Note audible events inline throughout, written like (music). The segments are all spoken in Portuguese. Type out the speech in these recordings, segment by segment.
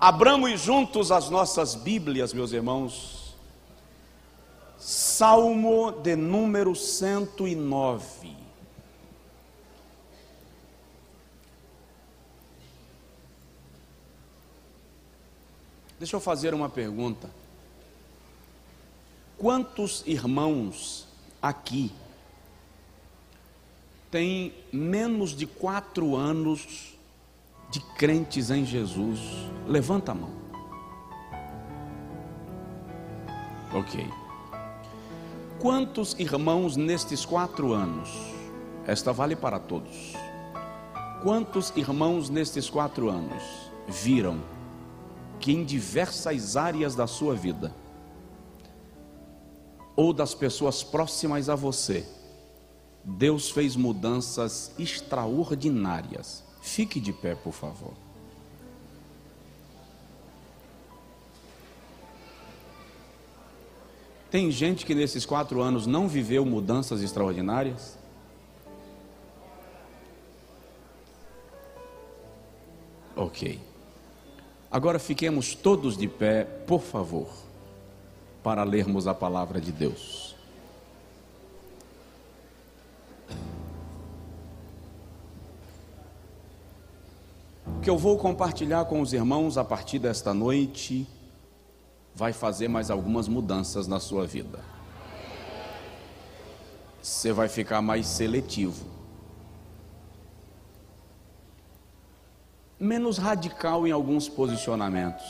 Abramos juntos as nossas Bíblias, meus irmãos. Salmo de número 109. Deixa eu fazer uma pergunta. Quantos irmãos aqui têm menos de quatro anos de crentes em Jesus? Levanta a mão. Ok. Quantos irmãos nestes quatro anos? Esta vale para todos. Quantos irmãos nestes quatro anos viram que em diversas áreas da sua vida, ou das pessoas próximas a você, Deus fez mudanças extraordinárias. Fique de pé, por favor. Tem gente que nesses quatro anos não viveu mudanças extraordinárias? Ok. Agora fiquemos todos de pé, por favor para lermos a palavra de Deus. Que eu vou compartilhar com os irmãos a partir desta noite vai fazer mais algumas mudanças na sua vida. Você vai ficar mais seletivo, menos radical em alguns posicionamentos,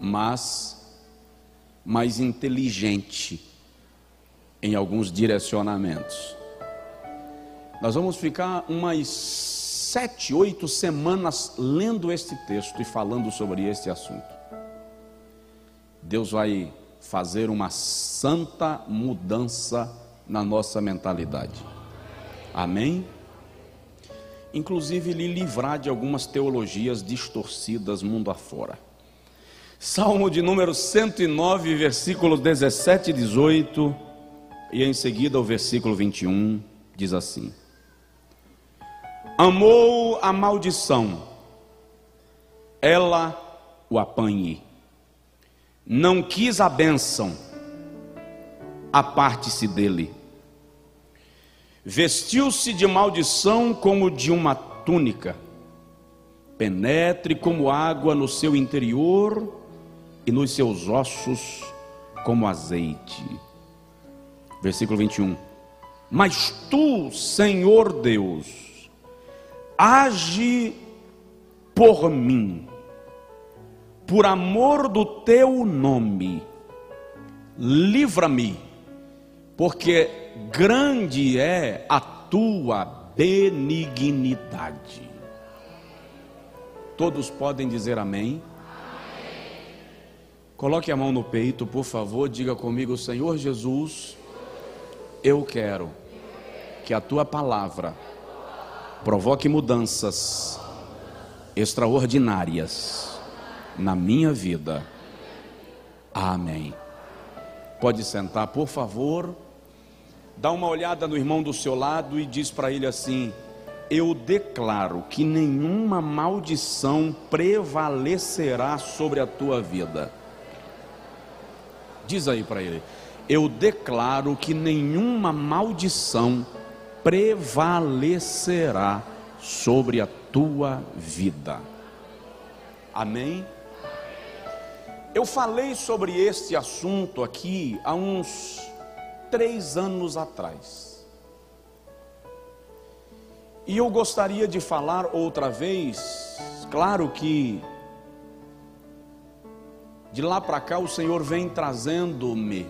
mas mais inteligente em alguns direcionamentos. Nós vamos ficar umas sete, oito semanas lendo este texto e falando sobre este assunto. Deus vai fazer uma santa mudança na nossa mentalidade. Amém? Inclusive, lhe livrar de algumas teologias distorcidas mundo afora. Salmo de número 109, versículos 17 e 18, e em seguida o versículo 21, diz assim: Amou a maldição, ela o apanhe, não quis a bênção, aparte-se dele. Vestiu-se de maldição como de uma túnica, penetre como água no seu interior e nos seus ossos como azeite. Versículo 21. Mas tu, Senhor Deus, age por mim, por amor do teu nome, livra-me, porque grande é a tua benignidade. Todos podem dizer amém. Coloque a mão no peito, por favor, diga comigo, Senhor Jesus, eu quero que a tua palavra provoque mudanças extraordinárias na minha vida. Amém. Pode sentar, por favor. Dá uma olhada no irmão do seu lado e diz para ele assim: Eu declaro que nenhuma maldição prevalecerá sobre a tua vida. Diz aí para ele: Eu declaro que nenhuma maldição prevalecerá sobre a tua vida. Amém? Eu falei sobre este assunto aqui há uns três anos atrás. E eu gostaria de falar outra vez, claro que de lá para cá, o Senhor vem trazendo-me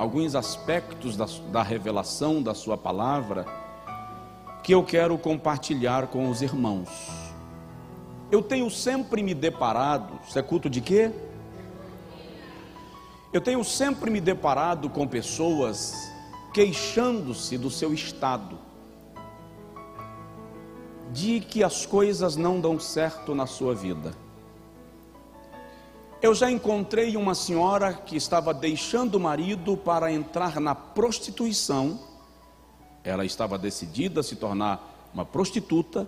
alguns aspectos da, da, revelação da Sua palavra que eu quero compartilhar com os irmãos. Eu tenho sempre me deparado, isso é culto de quê? Eu tenho sempre me deparado com pessoas queixando-se do seu estado, de que as coisas não dão certo na sua vida. Eu já encontrei uma senhora que estava deixando o marido para entrar na prostituição. Ela estava decidida a se tornar uma prostituta,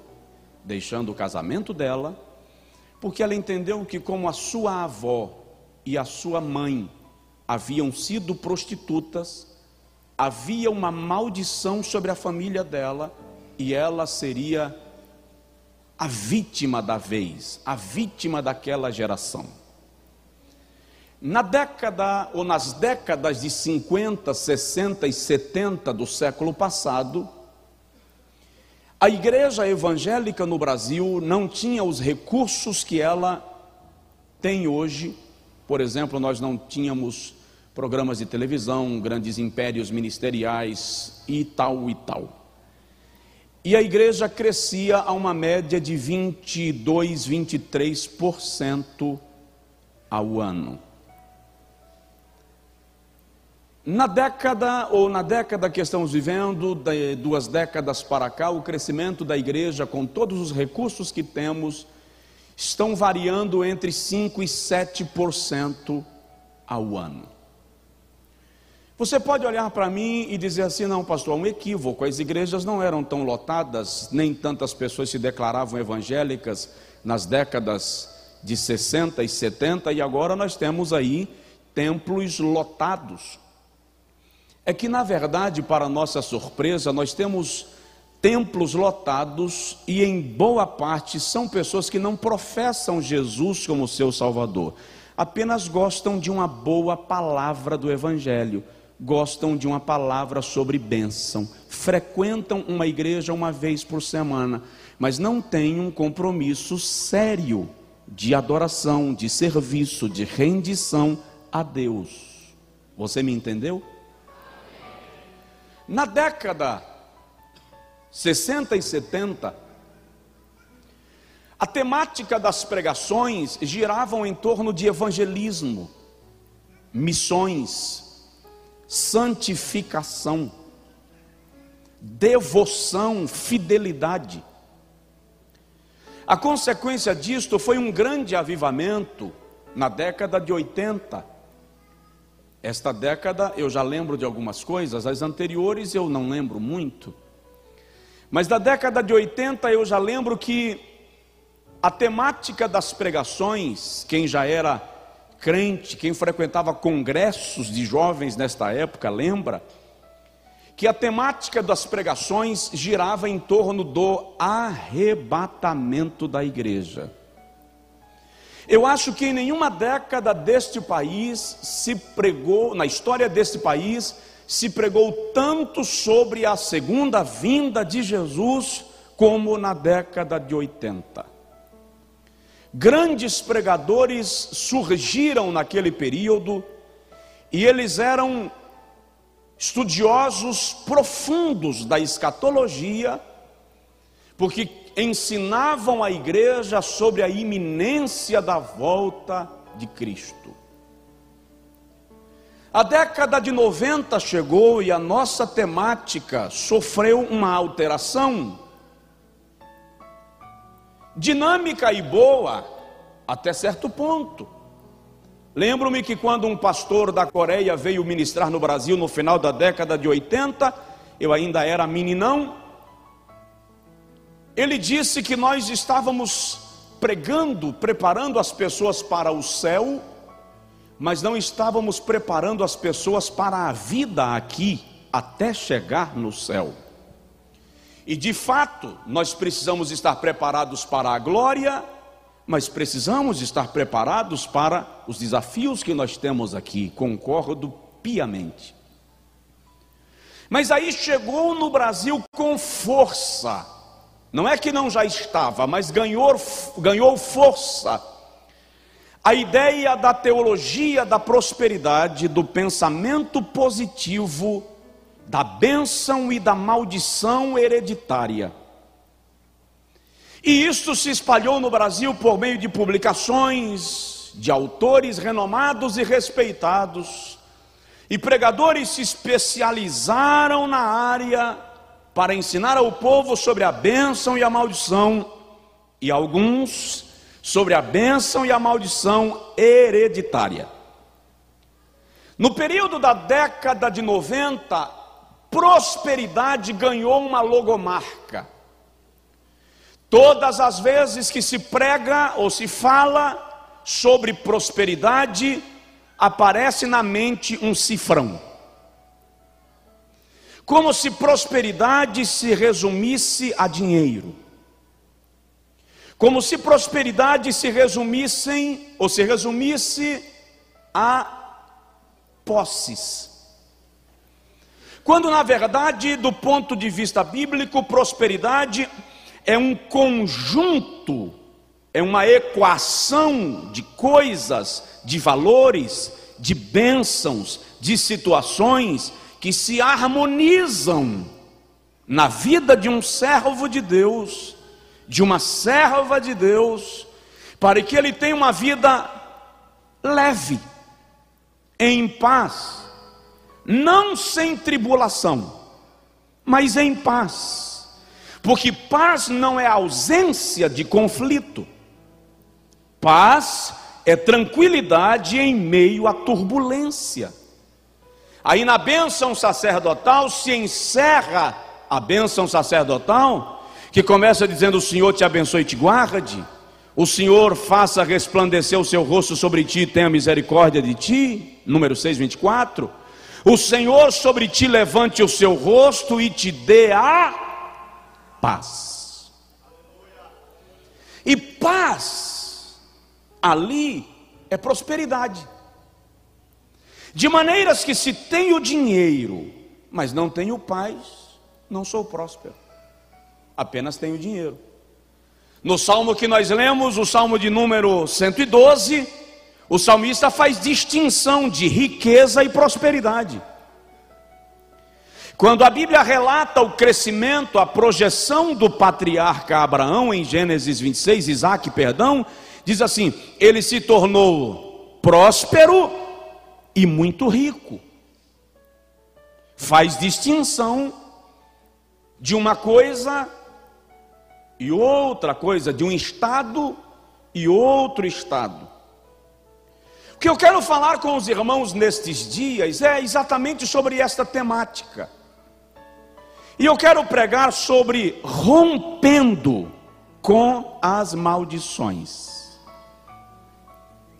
deixando o casamento dela, porque ela entendeu que, como a sua avó e a sua mãe haviam sido prostitutas, havia uma maldição sobre a família dela e ela seria a vítima da vez, a vítima daquela geração. Na década ou nas décadas de 50, 60 e 70 do século passado, a igreja evangélica no Brasil não tinha os recursos que ela tem hoje. Por exemplo, nós não tínhamos programas de televisão, grandes impérios ministeriais e tal e tal. E a igreja crescia a uma média de 22, 23% ao ano. Na década, ou na década que estamos vivendo, duas décadas para cá, o crescimento da igreja, com todos os recursos que temos, estão variando entre 5% e 7% ao ano. Você pode olhar para mim e dizer assim: não, pastor, é um equívoco. As igrejas não eram tão lotadas, nem tantas pessoas se declaravam evangélicas nas décadas de 60 e 70, e agora nós temos aí templos lotados. É que, na verdade, para nossa surpresa, nós temos templos lotados e, em boa parte, são pessoas que não professam Jesus como seu Salvador, apenas gostam de uma boa palavra do Evangelho gostam de uma palavra sobre bênção, frequentam uma igreja uma vez por semana, mas não têm um compromisso sério de adoração, de serviço, de rendição a Deus. Você me entendeu? Na década 60 e 70, a temática das pregações giravam em torno de evangelismo, missões, santificação, devoção, fidelidade. A consequência disto foi um grande avivamento na década de 80. Esta década eu já lembro de algumas coisas, as anteriores eu não lembro muito. Mas da década de 80 eu já lembro que a temática das pregações, quem já era crente, quem frequentava congressos de jovens nesta época, lembra? Que a temática das pregações girava em torno do arrebatamento da igreja. Eu acho que em nenhuma década deste país se pregou, na história deste país, se pregou tanto sobre a segunda vinda de Jesus como na década de 80. Grandes pregadores surgiram naquele período e eles eram estudiosos profundos da escatologia, porque ensinavam a igreja sobre a iminência da volta de Cristo. A década de 90 chegou e a nossa temática sofreu uma alteração dinâmica e boa até certo ponto. Lembro-me que quando um pastor da Coreia veio ministrar no Brasil no final da década de 80, eu ainda era meninão, ele disse que nós estávamos pregando, preparando as pessoas para o céu, mas não estávamos preparando as pessoas para a vida aqui, até chegar no céu. E de fato, nós precisamos estar preparados para a glória, mas precisamos estar preparados para os desafios que nós temos aqui, concordo piamente. Mas aí chegou no Brasil com força, não é que não já estava, mas ganhou, ganhou força. A ideia da teologia da prosperidade, do pensamento positivo, da bênção e da maldição hereditária. E isso se espalhou no Brasil por meio de publicações de autores renomados e respeitados. E pregadores se especializaram na área para ensinar ao povo sobre a bênção e a maldição, e alguns sobre a bênção e a maldição hereditária. No período da década de 90, prosperidade ganhou uma logomarca. Todas as vezes que se prega ou se fala sobre prosperidade, aparece na mente um cifrão. Como se prosperidade se resumisse a dinheiro. Como se prosperidade se resumissem ou se resumisse a posses. Quando na verdade, do ponto de vista bíblico, prosperidade é um conjunto, é uma equação de coisas, de valores, de bênçãos, de situações que se harmonizam na vida de um servo de Deus, de uma serva de Deus, para que ele tenha uma vida leve, em paz, não sem tribulação, mas em paz, porque paz não é ausência de conflito, paz é tranquilidade em meio à turbulência. Aí na bênção sacerdotal se encerra a bênção sacerdotal, que começa dizendo: O Senhor te abençoe e te guarde, o Senhor faça resplandecer o seu rosto sobre ti e tenha misericórdia de ti. Número 6, 24. O Senhor sobre ti levante o seu rosto e te dê a paz. E paz ali é prosperidade. De maneiras que se tenho dinheiro, mas não tenho paz, não sou próspero. Apenas tenho dinheiro. No salmo que nós lemos, o salmo de número 112, o salmista faz distinção de riqueza e prosperidade. Quando a Bíblia relata o crescimento, a projeção do patriarca Abraão em Gênesis 26, Isaac, perdão, diz assim: ele se tornou próspero e muito rico. Faz distinção de uma coisa e outra coisa, de um estado e outro estado. O que eu quero falar com os irmãos nestes dias é exatamente sobre esta temática. E eu quero pregar sobre rompendo com as maldições.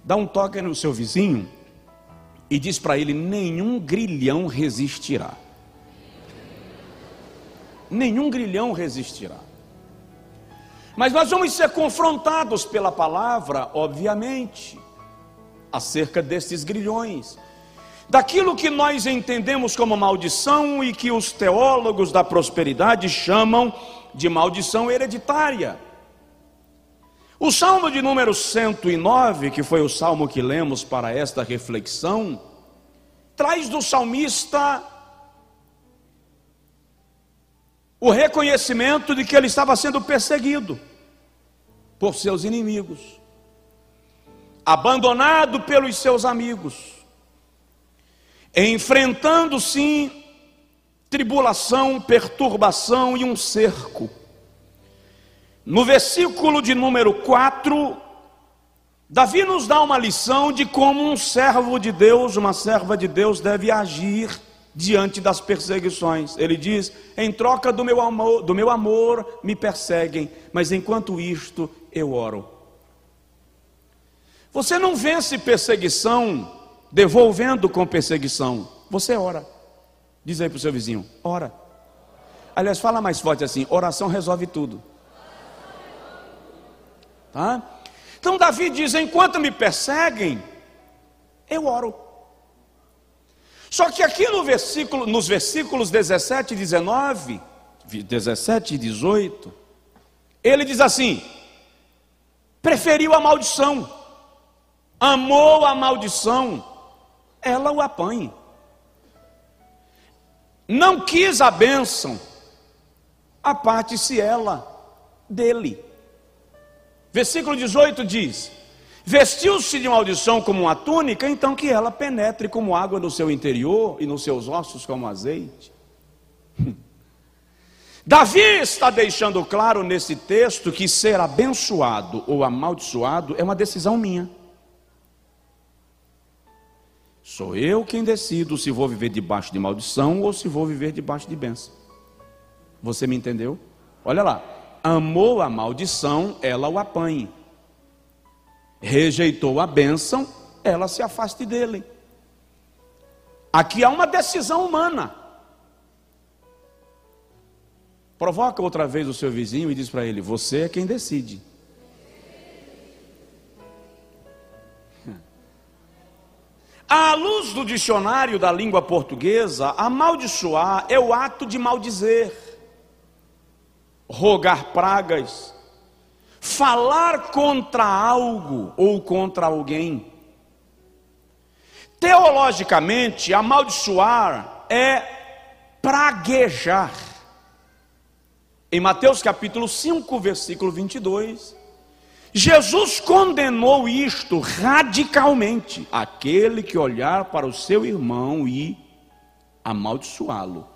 Dá um toque no seu vizinho e diz para ele: nenhum grilhão resistirá. Nenhum grilhão resistirá. Mas nós vamos ser confrontados pela palavra, obviamente, acerca destes grilhões, daquilo que nós entendemos como maldição e que os teólogos da prosperidade chamam de maldição hereditária. O salmo de número 109, que foi o salmo que lemos para esta reflexão, traz do salmista o reconhecimento de que ele estava sendo perseguido por seus inimigos, abandonado pelos seus amigos, enfrentando sim tribulação, perturbação e um cerco. No versículo de número 4, Davi nos dá uma lição de como um servo de Deus, uma serva de Deus deve agir diante das perseguições. Ele diz: "Em troca do meu amor, do meu amor me perseguem, mas enquanto isto eu oro". Você não vence perseguição devolvendo com perseguição. Você ora. Diz aí para o seu vizinho: ora. Aliás, fala mais forte assim: oração resolve tudo. Tá? Então Davi diz: enquanto me perseguem, eu oro. Só que aqui no versículo, nos versículos 17 e 19, 17 e 18, ele diz assim: preferiu a maldição, amou a maldição, ela o apanhe. Não quis a bênção, aparte-se ela dele. Versículo 18 diz: Vestiu-se de maldição como uma túnica, então que ela penetre como água no seu interior e nos seus ossos como azeite. (laughs) Davi está deixando claro nesse texto que ser abençoado ou amaldiçoado é uma decisão minha. Sou eu quem decido se vou viver debaixo de maldição ou se vou viver debaixo de bênção. Você me entendeu? Olha lá. Amou a maldição, ela o apanhe. Rejeitou a bênção, ela se afaste dele. Aqui há uma decisão humana. Provoca outra vez o seu vizinho e diz para ele: Você é quem decide. (laughs) À luz do dicionário da língua portuguesa, amaldiçoar é o ato de maldizer, rogar pragas, falar contra algo ou contra alguém. Teologicamente, amaldiçoar é praguejar. Em Mateus capítulo 5, versículo 22, Jesus condenou isto radicalmente: aquele que olhar para o seu irmão e amaldiçoá-lo,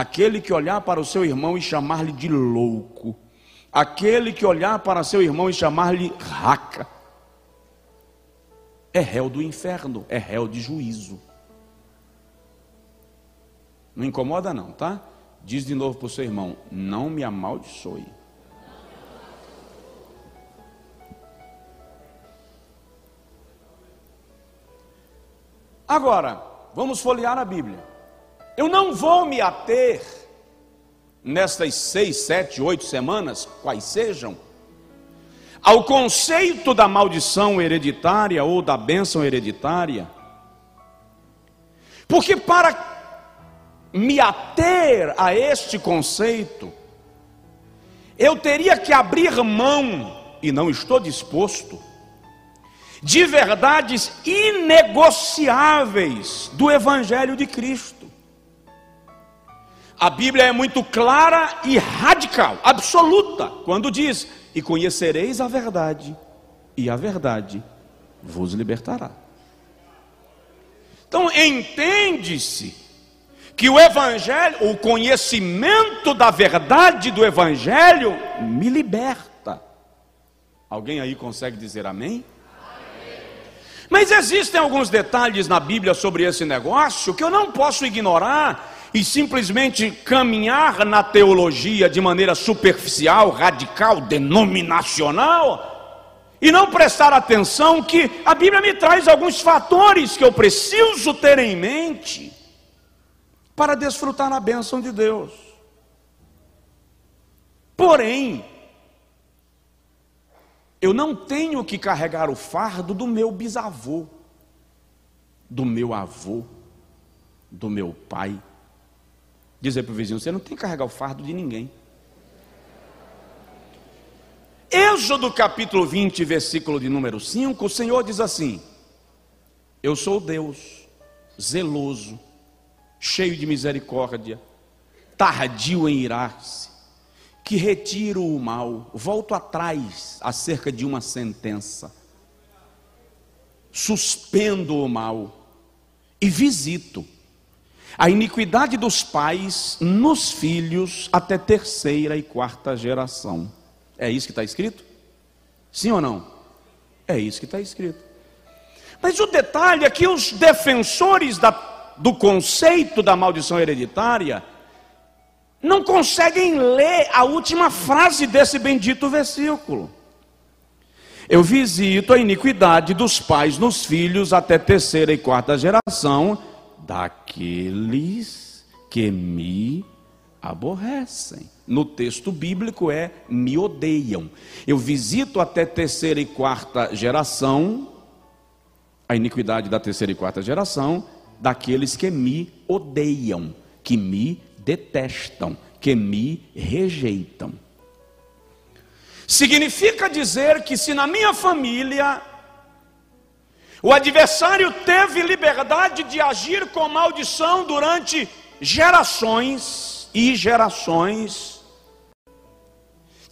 aquele que olhar para o seu irmão e chamar-lhe de louco, aquele que olhar para seu irmão e chamar-lhe raca, é réu do inferno, é réu de juízo. Não incomoda, não, tá? Diz de novo para o seu irmão: não me amaldiçoe. Agora, vamos folhear a Bíblia. Eu não vou me ater nestas seis, sete, oito semanas, quais sejam, ao conceito da maldição hereditária ou da bênção hereditária, porque para me ater a este conceito, eu teria que abrir mão, e não estou disposto, de verdades inegociáveis do Evangelho de Cristo. A Bíblia é muito clara e radical, absoluta, quando diz: E conhecereis a verdade, e a verdade vos libertará. Então, entende-se que o Evangelho, o conhecimento da verdade do Evangelho, me liberta. Alguém aí consegue dizer amém? Mas existem alguns detalhes na Bíblia sobre esse negócio que eu não posso ignorar e simplesmente caminhar na teologia de maneira superficial, radical, denominacional, e não prestar atenção que a Bíblia me traz alguns fatores que eu preciso ter em mente para desfrutar a bênção de Deus. Porém, eu não tenho que carregar o fardo do meu bisavô, do meu avô, do meu pai. Dizer para o vizinho: você não tem que carregar o fardo de ninguém. Êxodo capítulo 20, versículo de número 5, o Senhor diz assim: Eu sou Deus, zeloso, cheio de misericórdia, tardio em irar-se que retiro o mal, volto atrás acerca de uma sentença, suspendo o mal e visito a iniquidade dos pais nos filhos até terceira e quarta geração. É isso que está escrito? Sim ou não? É isso que está escrito. Mas o detalhe é que os defensores da, do conceito da maldição hereditária não conseguem ler a última frase desse bendito versículo. Eu visito a iniquidade dos pais nos filhos até terceira e quarta geração daqueles que me aborrecem. No texto bíblico é me odeiam. Eu visito até terceira e quarta geração a iniquidade da terceira e quarta geração daqueles que me odeiam, que me detestam, que me rejeitam. Significa dizer que se na minha família o adversário teve liberdade de agir com maldição durante gerações e gerações,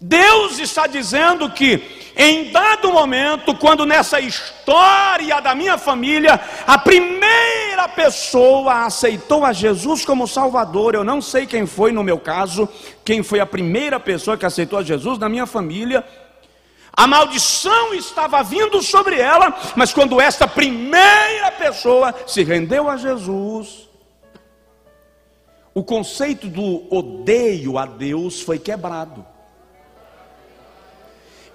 Deus está dizendo que em dado momento, quando nessa história da minha família, a primeira pessoa aceitou a Jesus como Salvador, eu não sei quem foi no meu caso, quem foi a primeira pessoa que aceitou a Jesus na minha família, a maldição estava vindo sobre ela, mas quando esta primeira pessoa se rendeu a Jesus, o conceito do odeio a Deus foi quebrado.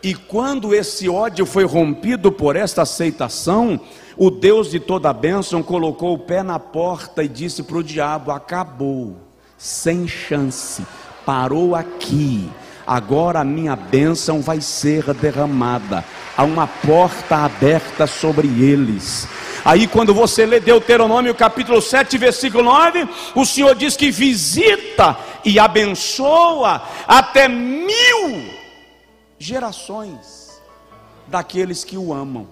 E quando esse ódio foi rompido por esta aceitação, o Deus de toda a bênção colocou o pé na porta e disse para o diabo: acabou, sem chance, parou aqui. Agora a minha bênção vai ser derramada. Há uma porta aberta sobre eles. Aí, quando você lê Deuteronômio capítulo 7, versículo 9, o Senhor diz que visita e abençoa até mil gerações daqueles que o amam.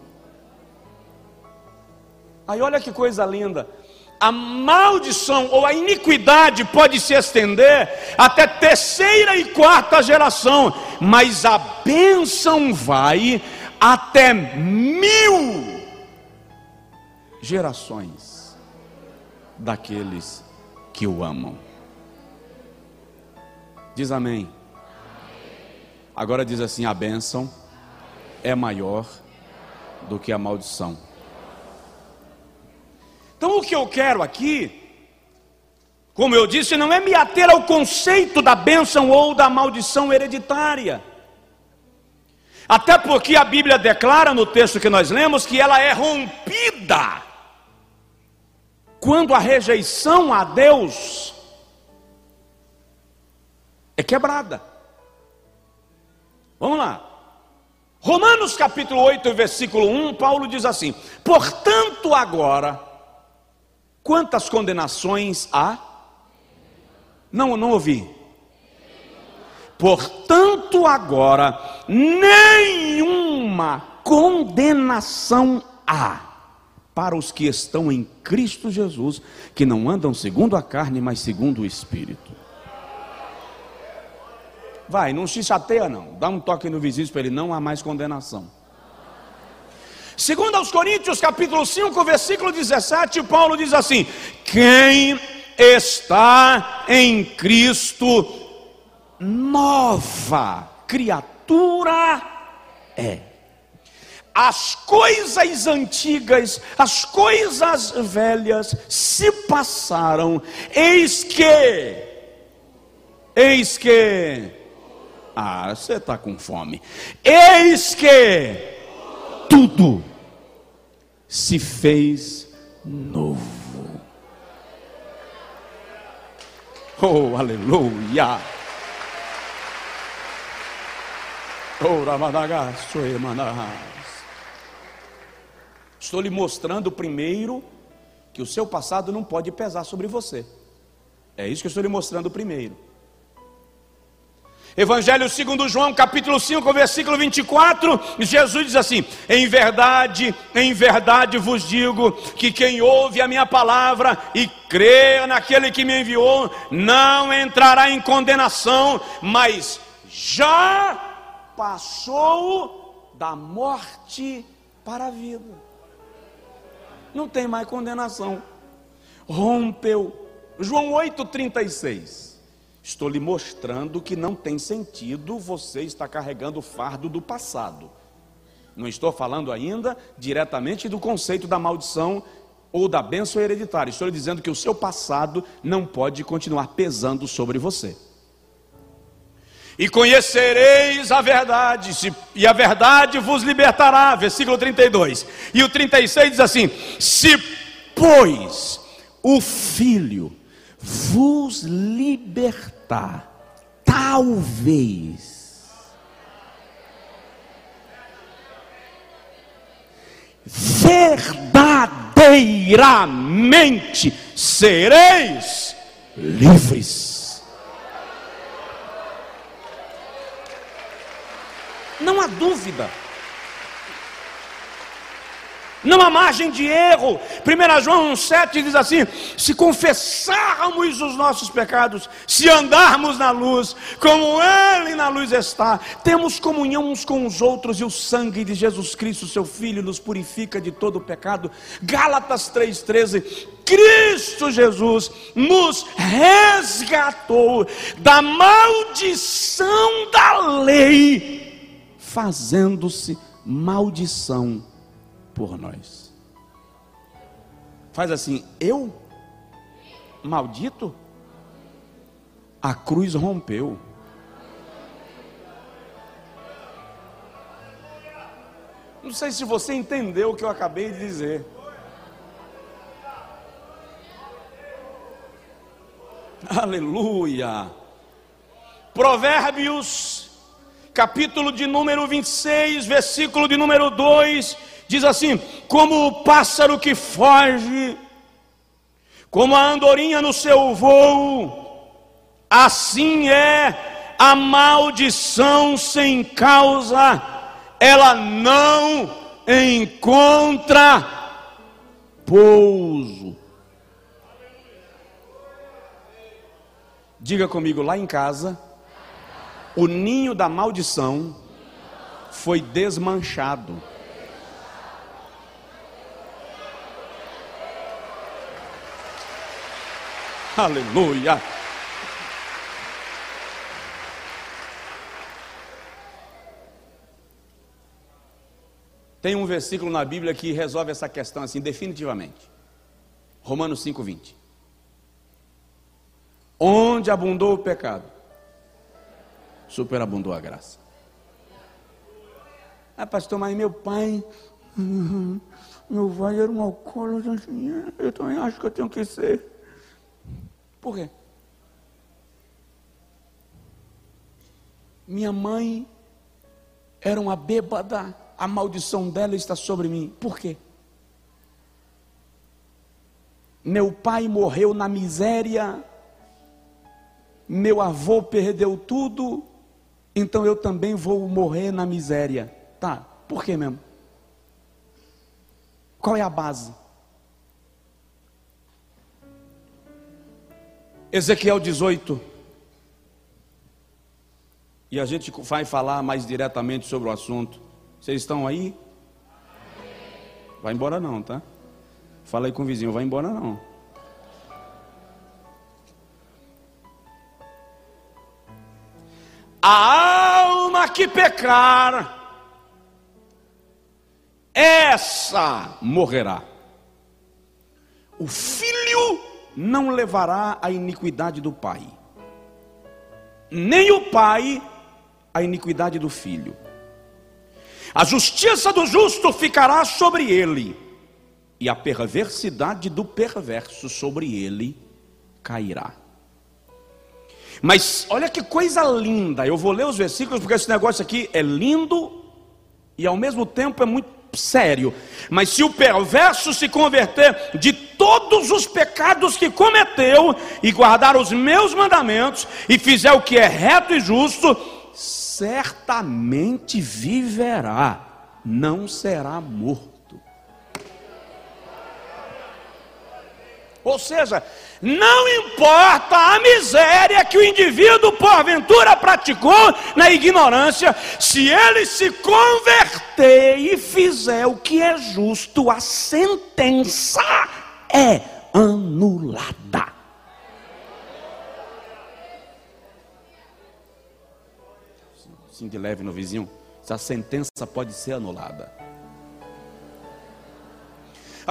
Aí, olha que coisa linda. A maldição ou a iniquidade pode se estender até terceira e quarta geração, mas a bênção vai até mil gerações daqueles que o amam. Diz amém. Agora diz assim: a bênção é maior do que a maldição. Então o que eu quero aqui, como eu disse, não é me ater ao conceito da bênção ou da maldição hereditária. Até porque a Bíblia declara no texto que nós lemos que ela é rompida quando a rejeição a Deus é quebrada. Vamos lá. Romanos capítulo 8, versículo 1, Paulo diz assim: Portanto, agora, quantas condenações há? Não, não ouvi. Portanto, agora, nenhuma condenação há para os que estão em Cristo Jesus, que não andam segundo a carne, mas segundo o Espírito. Vai, não se chateia não. Dá um toque no vizinho para ele, não há mais condenação. Segundo aos Coríntios, capítulo 5, versículo 17, Paulo diz assim: Quem está em Cristo, nova criatura é. As coisas antigas, as coisas velhas se passaram, eis que, eis que, ah, você está com fome, eis que tudo se fez novo. Oh, aleluia! Oh. Estou lhe mostrando primeiro que o seu passado não pode pesar sobre você. É isso que eu estou lhe mostrando primeiro. Evangelho segundo João, capítulo 5, versículo 24, Jesus diz assim: Em verdade, em verdade vos digo que quem ouve a minha palavra e crê naquele que me enviou, não entrará em condenação, mas já passou da morte para a vida não tem mais condenação. Rompeu. João 8,36. Estou lhe mostrando que não tem sentido você estar carregando o fardo do passado. Não estou falando ainda diretamente do conceito da maldição ou da bênção hereditária. Estou lhe dizendo que o seu passado não pode continuar pesando sobre você e conhecereis a verdade, e a verdade vos libertará. Versículo 32. E o 36 diz assim: Se, pois, o Filho vos libertar, talvez. Verdadeiramente sereis livres. Não há dúvida. Não há margem de erro. 1 João 1,7 diz assim: se confessarmos os nossos pecados, se andarmos na luz, como Ele na luz está, temos comunhão uns com os outros, e o sangue de Jesus Cristo, seu Filho, nos purifica de todo o pecado. Gálatas 3,13: Cristo Jesus nos resgatou da maldição da lei fazendo-se maldição por nós. Faz assim, eu maldito? A cruz rompeu. Não sei se você entendeu o que eu acabei de dizer. Aleluia. Provérbios, capítulo de número 26, versículo de número 2, diz assim: Como o pássaro que foge, como a andorinha no seu voo, assim é a maldição sem causa, ela não encontra pouso. Diga comigo, lá em casa, o ninho da maldição foi desmanchado. Aleluia. Tem um versículo na Bíblia que resolve essa questão assim definitivamente. Romanos 5:20. Onde abundou o pecado, superabundou a graça. Ah, pastor, mas meu pai, (laughs) meu pai era um alcoólatra, eu também acho que eu tenho que ser. Por quê? Minha mãe era uma bêbada, a maldição dela está sobre mim. Por quê? Meu pai morreu na miséria, meu avô perdeu tudo, então eu também vou morrer na miséria. Tá, por que mesmo? Qual é a base? Ezequiel 18. E a gente vai falar mais diretamente sobre o assunto. Vocês estão aí? Vai embora não, tá? Fala aí com o vizinho, vai embora não. A alma que pecar, essa morrerá. O filho não levará a iniquidade do pai, nem o pai a iniquidade do filho. A justiça do justo ficará sobre ele, e a perversidade do perverso sobre ele cairá. Mas olha que coisa linda. Eu vou ler os versículos porque esse negócio aqui é lindo e ao mesmo tempo é muito sério. Mas se o perverso se converter de todos os pecados que cometeu e guardar os meus mandamentos e fizer o que é reto e justo, certamente viverá, não será morto. Ou seja, não importa a miséria que o indivíduo porventura praticou na ignorância, se ele se converter e fizer o que é justo, a sentença é anulada. Sim, de leve no vizinho, essa sentença pode ser anulada.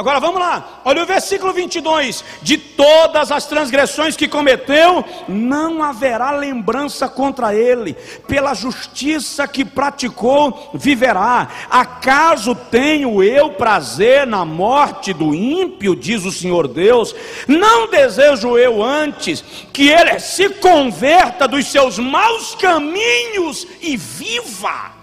Agora vamos lá, olha o versículo 22: De todas as transgressões que cometeu, não haverá lembrança contra ele, pela justiça que praticou, viverá. Acaso tenho eu prazer na morte do ímpio, diz o Senhor Deus? Não desejo eu antes que ele se converta dos seus maus caminhos e viva.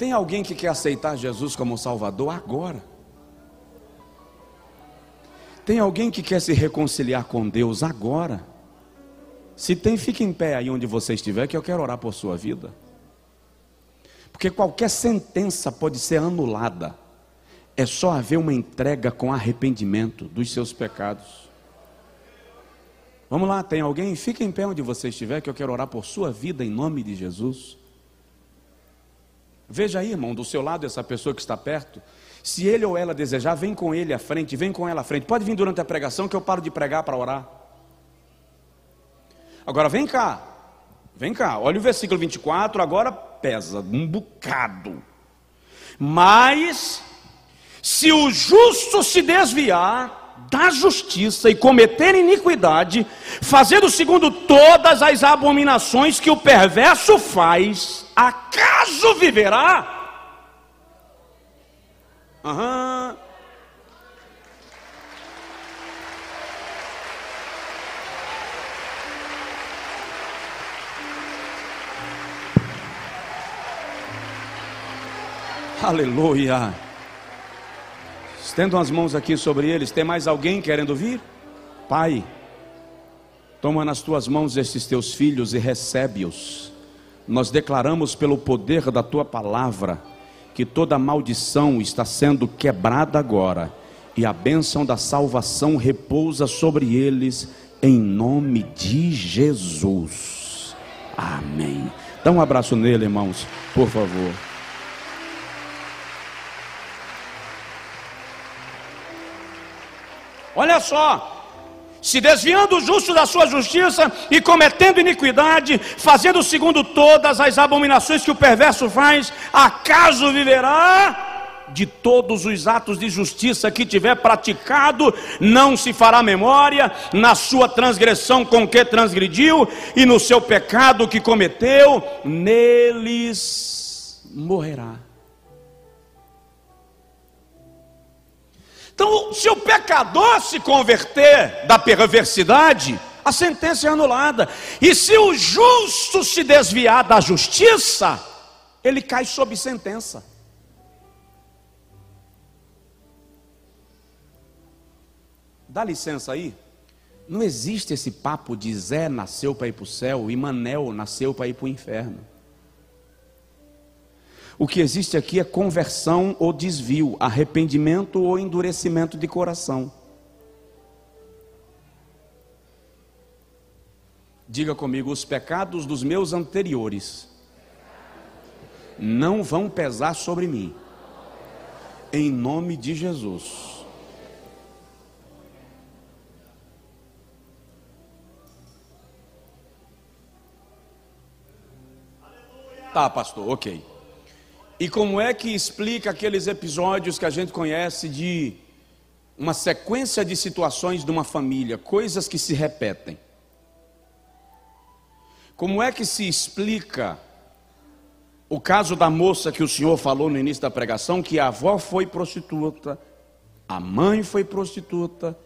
Tem alguém que quer aceitar Jesus como Salvador agora? Tem alguém que quer se reconciliar com Deus agora? Se tem, fique em pé aí onde você estiver, que eu quero orar por sua vida. Porque qualquer sentença pode ser anulada. É só haver uma entrega com arrependimento dos seus pecados. Vamos lá, tem alguém? Fique em pé onde você estiver, que eu quero orar por sua vida em nome de Jesus. Veja aí, irmão, do seu lado essa pessoa que está perto. Se ele ou ela desejar, vem com ele à frente, vem com ela à frente. Pode vir durante a pregação que eu paro de pregar para orar. Agora vem cá. Vem cá. Olha o versículo 24, agora pesa um bocado. Mas se o justo se desviar, da justiça e cometer iniquidade, fazendo segundo todas as abominações que o perverso faz, acaso viverá? Aham. Aleluia. Estendam as mãos aqui sobre eles. Tem mais alguém querendo vir? Pai, toma nas tuas mãos estes teus filhos e recebe-os. Nós declaramos pelo poder da tua palavra que toda maldição está sendo quebrada agora e a bênção da salvação repousa sobre eles em nome de Jesus. Amém. Dá um abraço nele, irmãos, por favor. Olha só, se desviando o justo da sua justiça e cometendo iniquidade, fazendo segundo todas as abominações que o perverso faz, acaso viverá? De todos os atos de justiça que tiver praticado, não se fará memória, na sua transgressão com que transgrediu, e no seu pecado que cometeu, neles morrerá. Então, se o pecador se converter da perversidade, a sentença é anulada. E se o justo se desviar da justiça, ele cai sob sentença. Dá licença aí. Não existe esse papo de Zé nasceu para ir para o céu e Manel nasceu para ir para o inferno. O que existe aqui é conversão ou desvio, arrependimento ou endurecimento de coração. Diga comigo: os pecados dos meus anteriores não vão pesar sobre mim, em nome de Jesus. Tá, pastor, ok. E como é que explica aqueles episódios que a gente conhece de uma sequência de situações de uma família, coisas que se repetem? Como é que se explica o caso da moça que o senhor falou no início da pregação, que a avó foi prostituta, a mãe foi prostituta,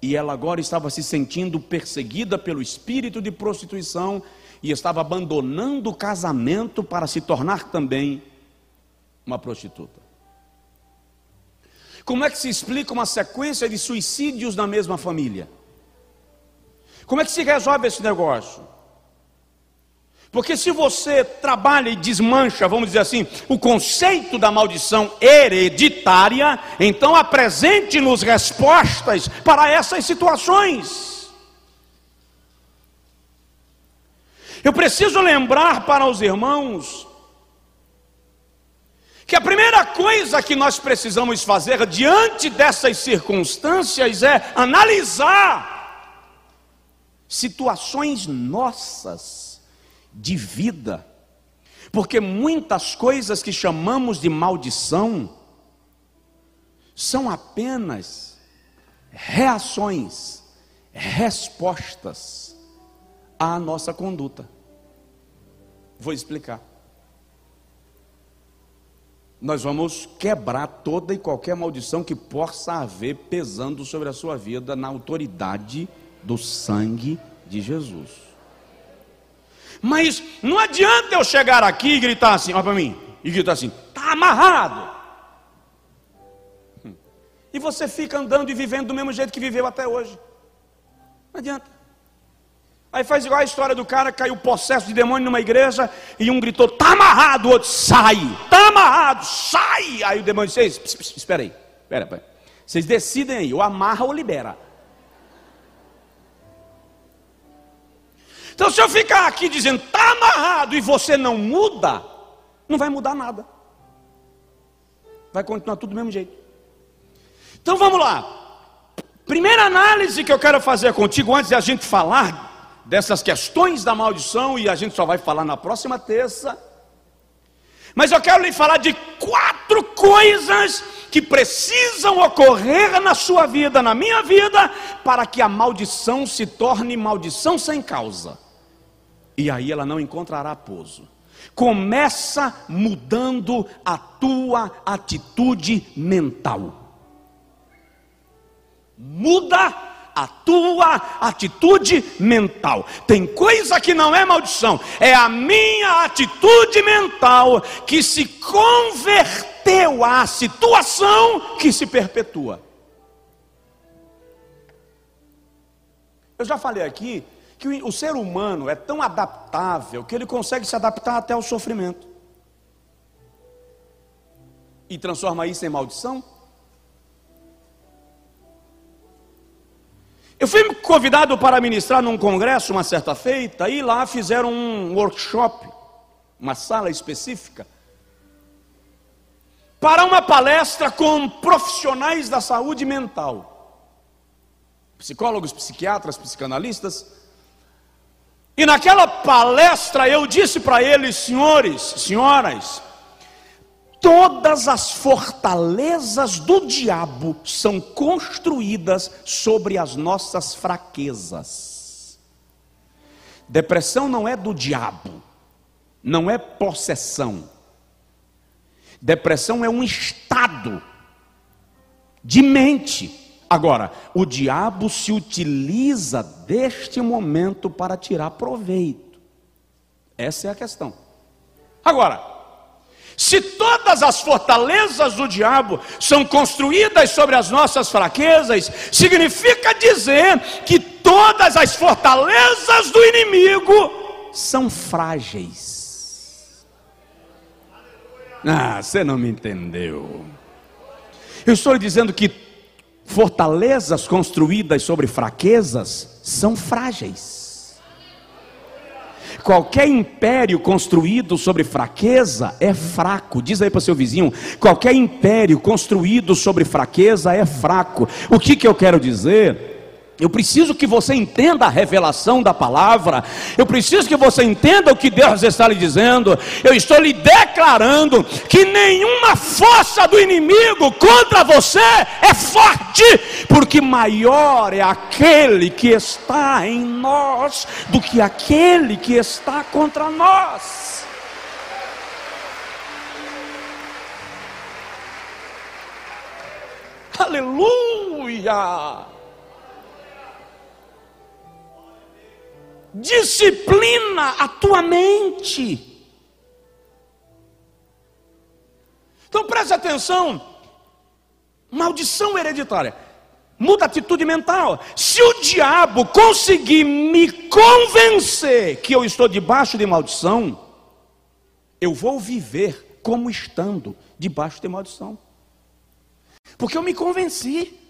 e ela agora estava se sentindo perseguida pelo espírito de prostituição e estava abandonando o casamento para se tornar também uma prostituta. Como é que se explica uma sequência de suicídios na mesma família? Como é que se resolve esse negócio? Porque se você trabalha e desmancha, vamos dizer assim, o conceito da maldição hereditária, então apresente-nos respostas para essas situações. Eu preciso lembrar para os irmãos que a primeira coisa que nós precisamos fazer diante dessas circunstâncias é analisar situações nossas de vida, porque muitas coisas que chamamos de maldição são apenas reações, respostas à nossa conduta. Vou explicar nós vamos quebrar toda e qualquer maldição que possa haver pesando sobre a sua vida na autoridade do sangue de Jesus. Mas não adianta eu chegar aqui e gritar assim, olha para mim, e gritar assim, está amarrado. E você fica andando e vivendo do mesmo jeito que viveu até hoje. Não adianta. Aí faz igual a história do cara que caiu possesso de demônio numa igreja e um gritou: "Tá amarrado", o outro: "Sai". "Tá amarrado, sai". Aí o demônio disse: "Espera aí. Espera, espera. Vocês decidem aí, ou amarra ou libera". Então se eu ficar aqui dizendo: "Tá amarrado" e você não muda, não vai mudar nada. Vai continuar tudo do mesmo jeito. Então vamos lá. Primeira análise que eu quero fazer contigo antes de a gente falar dessas questões da maldição e a gente só vai falar na próxima terça. Mas eu quero lhe falar de quatro coisas que precisam ocorrer na sua vida, na minha vida, para que a maldição se torne maldição sem causa. E aí ela não encontrará pouso. Começa mudando a tua atitude mental. Muda a tua atitude mental. Tem coisa que não é maldição, é a minha atitude mental que se converteu à situação que se perpetua. Eu já falei aqui que o ser humano é tão adaptável que ele consegue se adaptar até ao sofrimento. E transforma isso em maldição? Eu fui convidado para ministrar num congresso uma certa feita, e lá fizeram um workshop, uma sala específica, para uma palestra com profissionais da saúde mental, psicólogos, psiquiatras, psicanalistas. E naquela palestra eu disse para eles, senhores, senhoras, Todas as fortalezas do diabo são construídas sobre as nossas fraquezas. Depressão não é do diabo, não é possessão. Depressão é um estado de mente. Agora, o diabo se utiliza deste momento para tirar proveito. Essa é a questão. Agora, se todas as fortalezas do diabo são construídas sobre as nossas fraquezas, significa dizer que todas as fortalezas do inimigo são frágeis. Ah, você não me entendeu. Eu estou lhe dizendo que fortalezas construídas sobre fraquezas são frágeis. Qualquer império construído sobre fraqueza é fraco. Diz aí para seu vizinho: qualquer império construído sobre fraqueza é fraco. O que, que eu quero dizer? Eu preciso que você entenda a revelação da palavra. Eu preciso que você entenda o que Deus está lhe dizendo. Eu estou lhe declarando que nenhuma força do inimigo contra você é forte, porque maior é aquele que está em nós do que aquele que está contra nós. Aleluia! Disciplina a tua mente. Então preste atenção, maldição hereditária, muda a atitude mental. Se o diabo conseguir me convencer que eu estou debaixo de maldição, eu vou viver como estando debaixo de maldição, porque eu me convenci.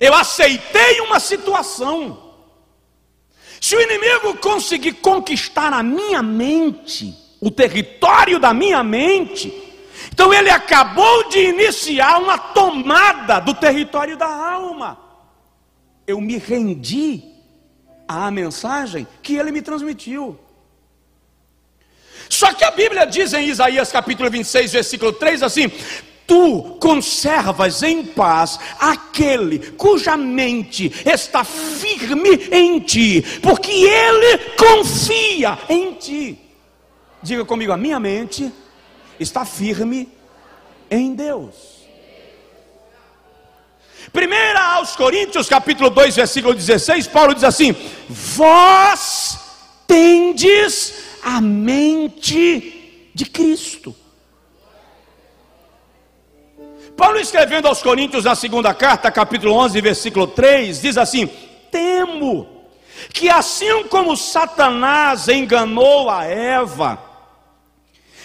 Eu aceitei uma situação. Se o inimigo conseguir conquistar a minha mente, o território da minha mente, então ele acabou de iniciar uma tomada do território da alma. Eu me rendi à mensagem que ele me transmitiu. Só que a Bíblia diz em Isaías capítulo 26, versículo 3 assim: tu conservas em paz aquele cuja mente está firme em ti, porque ele confia em ti. Diga comigo, a minha mente está firme em Deus. Primeira aos Coríntios, capítulo 2, versículo 16, Paulo diz assim: Vós tendes a mente de Cristo. Paulo escrevendo aos Coríntios na segunda carta, capítulo 11, versículo 3, diz assim: Temo que assim como Satanás enganou a Eva,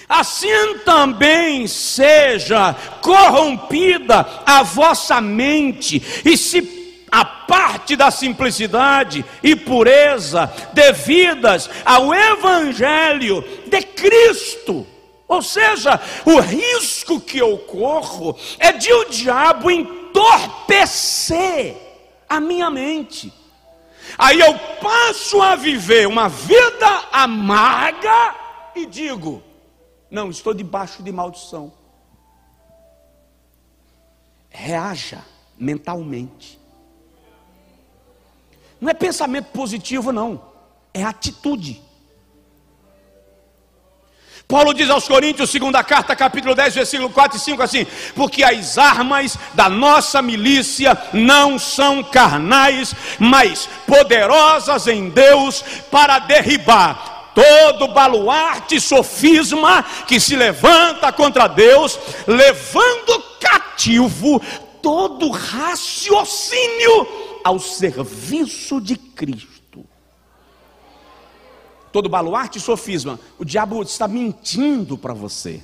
assim também seja corrompida a vossa mente e se a parte da simplicidade e pureza devidas ao evangelho de Cristo. Ou seja, o risco que eu corro é de o diabo entorpecer a minha mente. Aí eu passo a viver uma vida amarga e digo: não, estou debaixo de maldição. reaja mentalmente. Não é pensamento positivo, não, é atitude. Paulo diz aos Coríntios, segunda carta, capítulo 10, versículo 4 e 5, assim: Porque as armas da nossa milícia não são carnais, mas poderosas em Deus para derribar. Todo baluarte sofisma que se levanta contra Deus, levando cativo todo raciocínio ao serviço de Cristo todo baluarte e sofisma, o diabo está mentindo para você.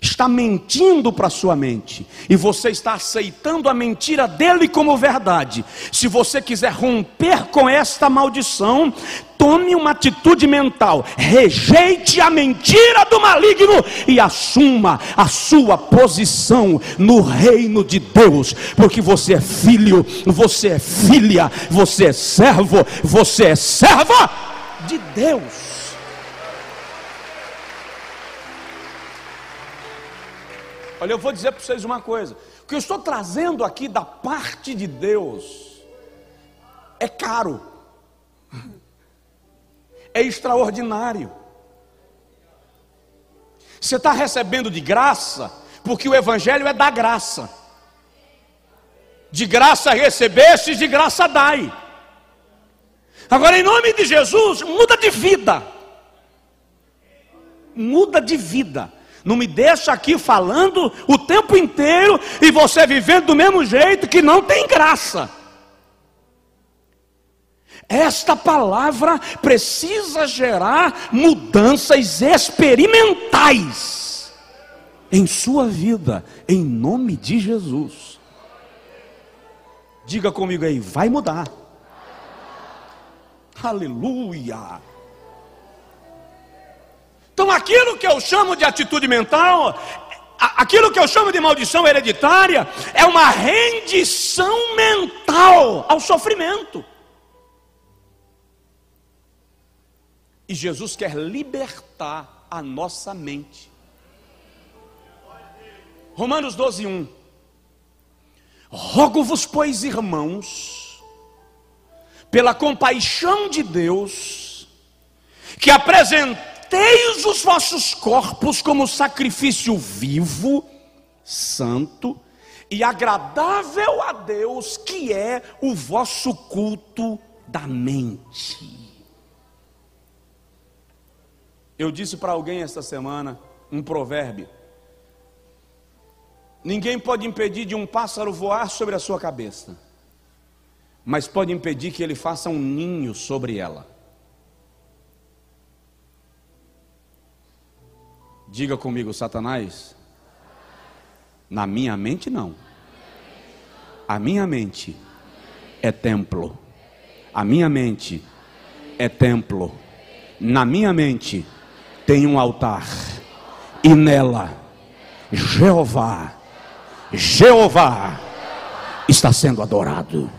Está mentindo para sua mente, e você está aceitando a mentira dele como verdade. Se você quiser romper com esta maldição, tome uma atitude mental, rejeite a mentira do maligno e assuma a sua posição no reino de Deus, porque você é filho, você é filha, você é servo, você é serva de Deus. Olha, eu vou dizer para vocês uma coisa: o que eu estou trazendo aqui da parte de Deus é caro, é extraordinário. Você está recebendo de graça, porque o Evangelho é da graça. De graça recebeste, de graça dai. Agora, em nome de Jesus, muda de vida. Muda de vida. Não me deixa aqui falando o tempo inteiro e você vivendo do mesmo jeito que não tem graça. Esta palavra precisa gerar mudanças experimentais em sua vida, em nome de Jesus. Diga comigo aí, vai mudar. Aleluia. Então, aquilo que eu chamo de atitude mental, aquilo que eu chamo de maldição hereditária, é uma rendição mental ao sofrimento. E Jesus quer libertar a nossa mente. Romanos 12, 1. Rogo-vos, pois, irmãos, pela compaixão de Deus, que apresenteis os vossos corpos como sacrifício vivo, santo e agradável a Deus, que é o vosso culto da mente. Eu disse para alguém esta semana um provérbio: Ninguém pode impedir de um pássaro voar sobre a sua cabeça mas pode impedir que ele faça um ninho sobre ela. Diga comigo, Satanás. Na minha mente, não. A minha mente é templo. A minha mente é templo. Na minha mente tem um altar. E nela, Jeová, Jeová está sendo adorado.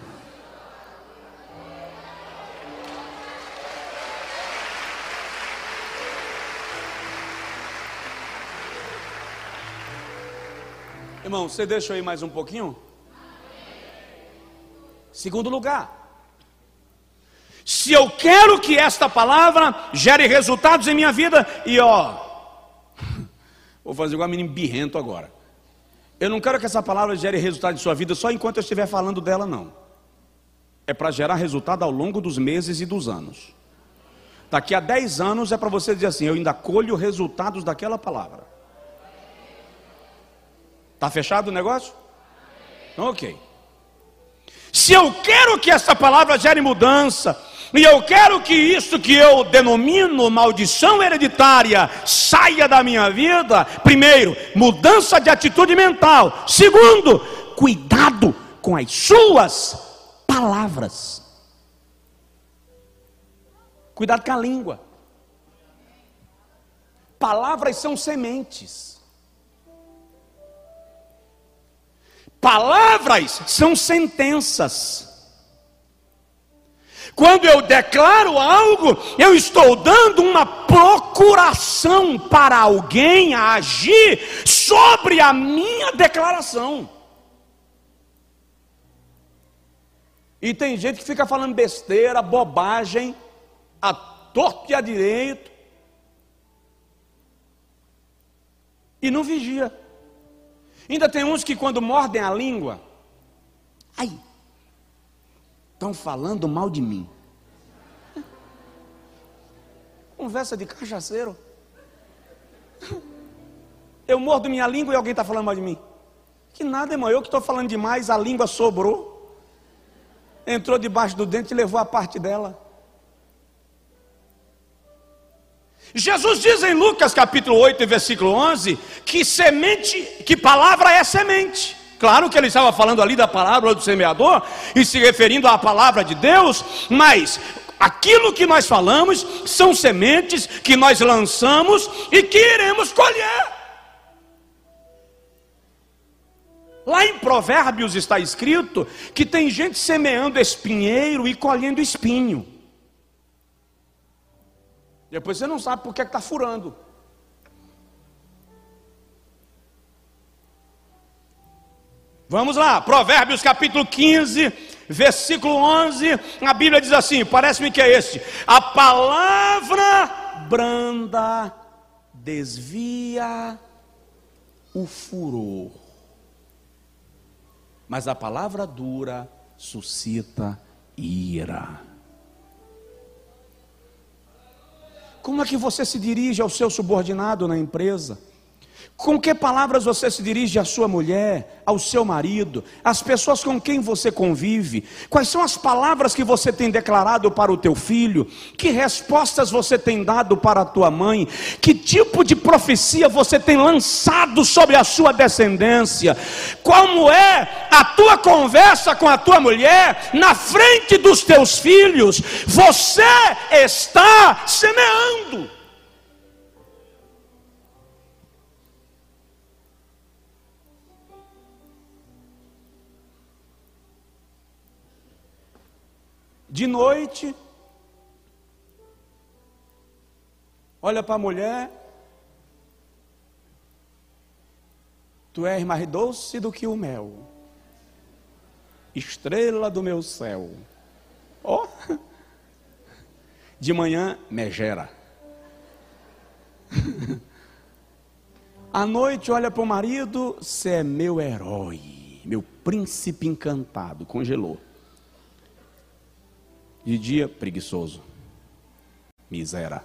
Irmão, você deixa aí mais um pouquinho? Segundo lugar, se eu quero que esta palavra gere resultados em minha vida, e ó, (laughs) vou fazer igual a menino birrento agora. Eu não quero que essa palavra gere resultado em sua vida só enquanto eu estiver falando dela, não. É para gerar resultado ao longo dos meses e dos anos. Daqui a 10 anos é para você dizer assim: eu ainda colho resultados daquela palavra. Está fechado o negócio? Ok. Se eu quero que essa palavra gere mudança, e eu quero que isso que eu denomino maldição hereditária saia da minha vida, primeiro, mudança de atitude mental. Segundo, cuidado com as suas palavras. Cuidado com a língua. Palavras são sementes. Palavras são sentenças. Quando eu declaro algo, eu estou dando uma procuração para alguém agir sobre a minha declaração. E tem gente que fica falando besteira, bobagem, a torto e a direito, e não vigia. Ainda tem uns que quando mordem a língua, ai, estão falando mal de mim. Conversa de cachaceiro. Eu mordo minha língua e alguém está falando mal de mim. Que nada, irmão, eu que estou falando demais, a língua sobrou entrou debaixo do dente e levou a parte dela. Jesus diz em Lucas capítulo 8, versículo 11, que semente, que palavra é semente. Claro que ele estava falando ali da palavra do semeador e se referindo à palavra de Deus, mas aquilo que nós falamos são sementes que nós lançamos e que iremos colher. Lá em Provérbios está escrito que tem gente semeando espinheiro e colhendo espinho. Depois você não sabe por que está furando. Vamos lá, Provérbios capítulo 15, versículo 11. A Bíblia diz assim: parece-me que é este: a palavra branda desvia o furor mas a palavra dura suscita ira. Como é que você se dirige ao seu subordinado na empresa? Com que palavras você se dirige à sua mulher, ao seu marido, às pessoas com quem você convive? Quais são as palavras que você tem declarado para o teu filho? Que respostas você tem dado para a tua mãe? Que tipo de profecia você tem lançado sobre a sua descendência? Como é a tua conversa com a tua mulher na frente dos teus filhos? Você está semeando. De noite, olha para a mulher, tu és mais doce do que o mel, estrela do meu céu. Ó, oh. de manhã, megera. À noite, olha para o marido, você é meu herói, meu príncipe encantado, congelou. De dia, preguiçoso. Miséria.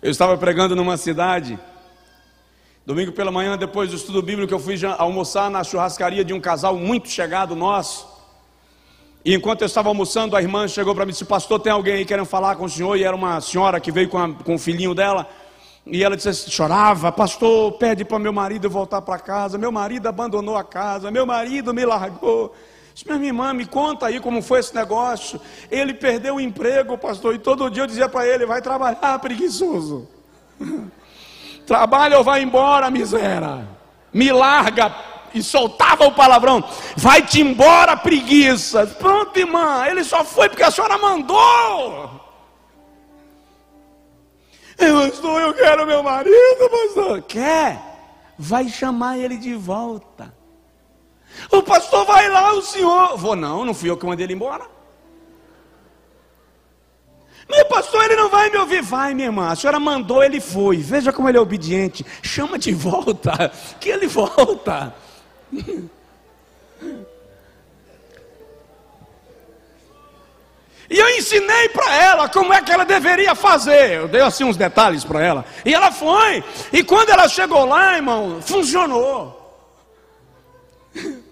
Eu estava pregando numa cidade. Domingo pela manhã, depois do estudo bíblico, eu fui almoçar na churrascaria de um casal muito chegado nosso. E enquanto eu estava almoçando, a irmã chegou para mim e disse: Pastor, tem alguém aí querendo falar com o senhor? E era uma senhora que veio com, a, com o filhinho dela. E ela disse, chorava: Pastor, pede para meu marido voltar para casa. Meu marido abandonou a casa. Meu marido me largou. Disse, minha irmã, me conta aí como foi esse negócio. Ele perdeu o emprego, pastor, e todo dia eu dizia para ele: vai trabalhar, preguiçoso. (laughs) Trabalha ou vai embora, miséria. Me larga. E soltava o palavrão: vai-te embora, preguiça. Pronto, irmã, ele só foi porque a senhora mandou. Pastor, eu quero meu marido, pastor. Quer? Vai chamar ele de volta. O pastor vai lá, o senhor. Vou não, não fui eu que mandei ele embora. Meu pastor, ele não vai me ouvir. Vai, minha irmã. A senhora mandou, ele foi. Veja como ele é obediente. Chama de volta, (laughs) que ele volta. (laughs) E eu ensinei para ela como é que ela deveria fazer. Eu dei assim uns detalhes para ela. E ela foi. E quando ela chegou lá, irmão, funcionou. (laughs)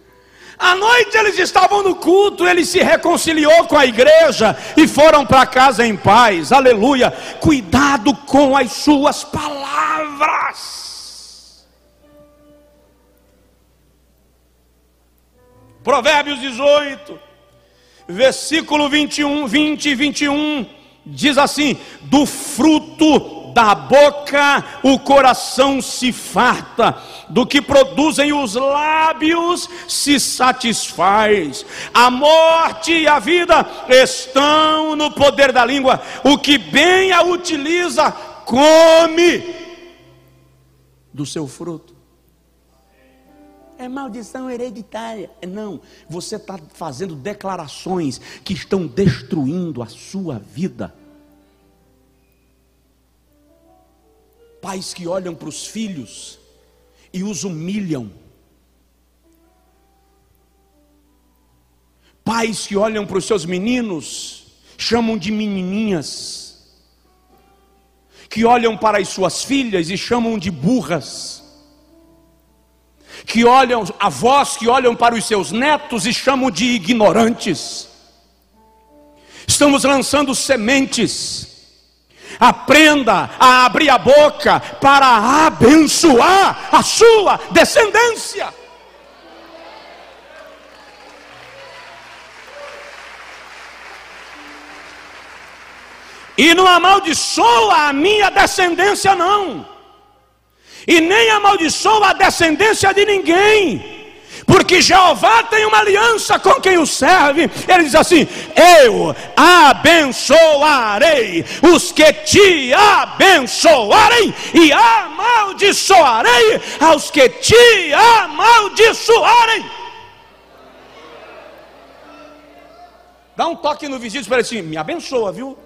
À noite eles estavam no culto, ele se reconciliou com a igreja e foram para casa em paz. Aleluia. Cuidado com as suas palavras. Provérbios 18, versículo 21, 20 e 21 diz assim: Do fruto da boca o coração se farta, do que produzem os lábios se satisfaz. A morte e a vida estão no poder da língua. O que bem a utiliza, come do seu fruto. É maldição hereditária. Não, você está fazendo declarações que estão destruindo a sua vida. Pais que olham para os filhos e os humilham. Pais que olham para os seus meninos, chamam de menininhas. Que olham para as suas filhas e chamam de burras que olham, avós que olham para os seus netos e chamam de ignorantes. Estamos lançando sementes. Aprenda a abrir a boca para abençoar a sua descendência. E não amaldiçoa a minha descendência, não e nem amaldiçoa a descendência de ninguém. Porque Jeová tem uma aliança com quem o serve. Ele diz assim: Eu abençoarei os que te abençoarem, e amaldiçoarei aos que te amaldiçoarem. Dá um toque no vizinho para ele assim: Me abençoa, viu?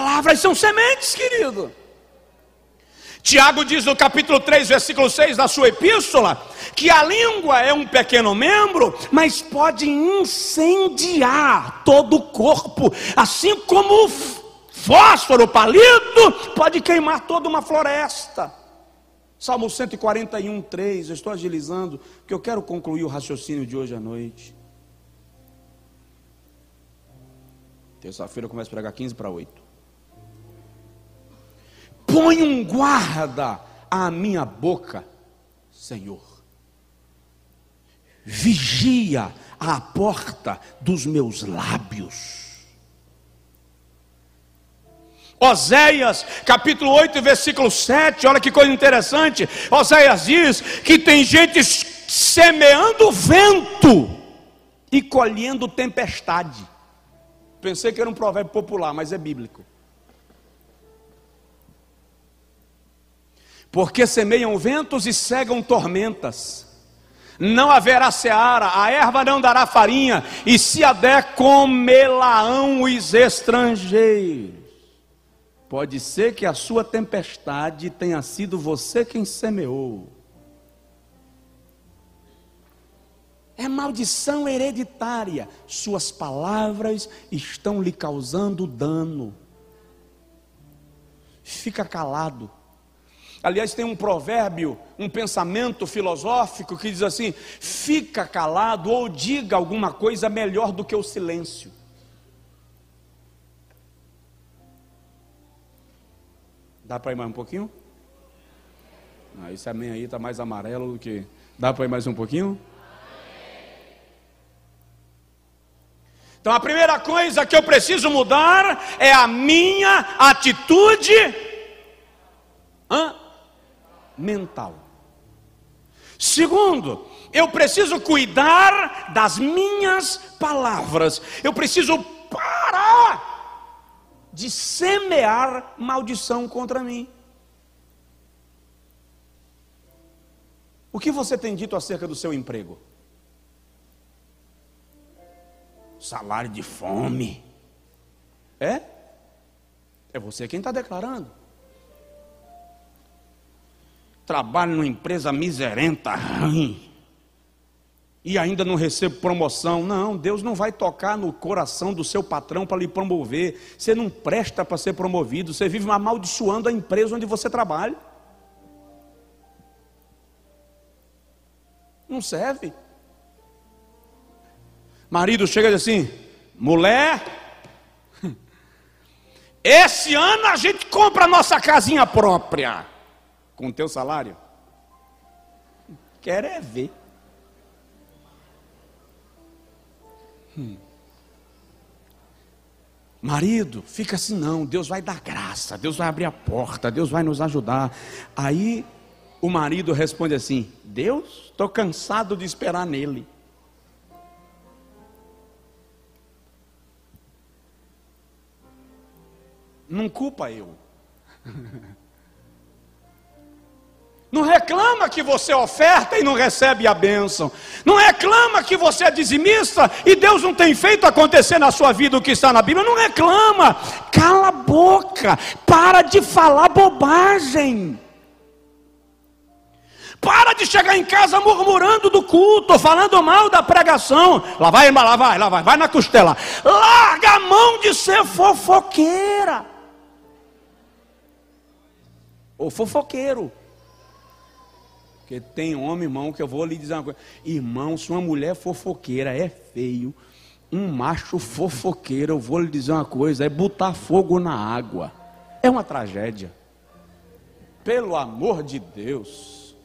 Palavras são sementes, querido. Tiago diz no capítulo 3, versículo 6 da sua epístola, que a língua é um pequeno membro, mas pode incendiar todo o corpo, assim como o fósforo palito pode queimar toda uma floresta. Salmo 141, 3, eu estou agilizando, porque eu quero concluir o raciocínio de hoje à noite. Terça-feira eu começo a pregar 15 para 8 põe um guarda à minha boca, Senhor. Vigia a porta dos meus lábios. Oséias, capítulo 8, versículo 7, olha que coisa interessante. Oséias diz que tem gente semeando vento e colhendo tempestade. Pensei que era um provérbio popular, mas é bíblico. Porque semeiam ventos e cegam tormentas. Não haverá seara, a erva não dará farinha, e se a der, comê-la-ão os estrangeiros. Pode ser que a sua tempestade tenha sido você quem semeou. É maldição hereditária. Suas palavras estão lhe causando dano. Fica calado Aliás, tem um provérbio, um pensamento filosófico que diz assim: fica calado ou diga alguma coisa melhor do que o silêncio. Dá para ir mais um pouquinho? Ah, esse amém aí está mais amarelo do que. Dá para ir mais um pouquinho? Então a primeira coisa que eu preciso mudar é a minha atitude. Hã? Mental. Segundo, eu preciso cuidar das minhas palavras. Eu preciso parar de semear maldição contra mim. O que você tem dito acerca do seu emprego? Salário de fome. É? É você quem está declarando trabalho numa empresa miserenta, ruim, e ainda não recebo promoção. Não, Deus não vai tocar no coração do seu patrão para lhe promover. Você não presta para ser promovido, você vive amaldiçoando a empresa onde você trabalha. Não serve. Marido chega e diz assim: mulher, esse ano a gente compra a nossa casinha própria com o teu salário? Quero é ver. Hum. Marido, fica assim não, Deus vai dar graça, Deus vai abrir a porta, Deus vai nos ajudar. Aí o marido responde assim: Deus, estou cansado de esperar nele. Não culpa eu. (laughs) Não reclama que você oferta e não recebe a bênção. Não reclama que você é dizimista e Deus não tem feito acontecer na sua vida o que está na Bíblia. Não reclama. Cala a boca. Para de falar bobagem. Para de chegar em casa murmurando do culto, falando mal da pregação. Lá vai, lá vai, lá vai, vai na costela. Larga a mão de ser fofoqueira. Ou fofoqueiro. Porque tem homem, irmão, que eu vou lhe dizer uma coisa. Irmão, se uma mulher fofoqueira é feio, um macho fofoqueiro, eu vou lhe dizer uma coisa, é botar fogo na água. É uma tragédia. Pelo amor de Deus.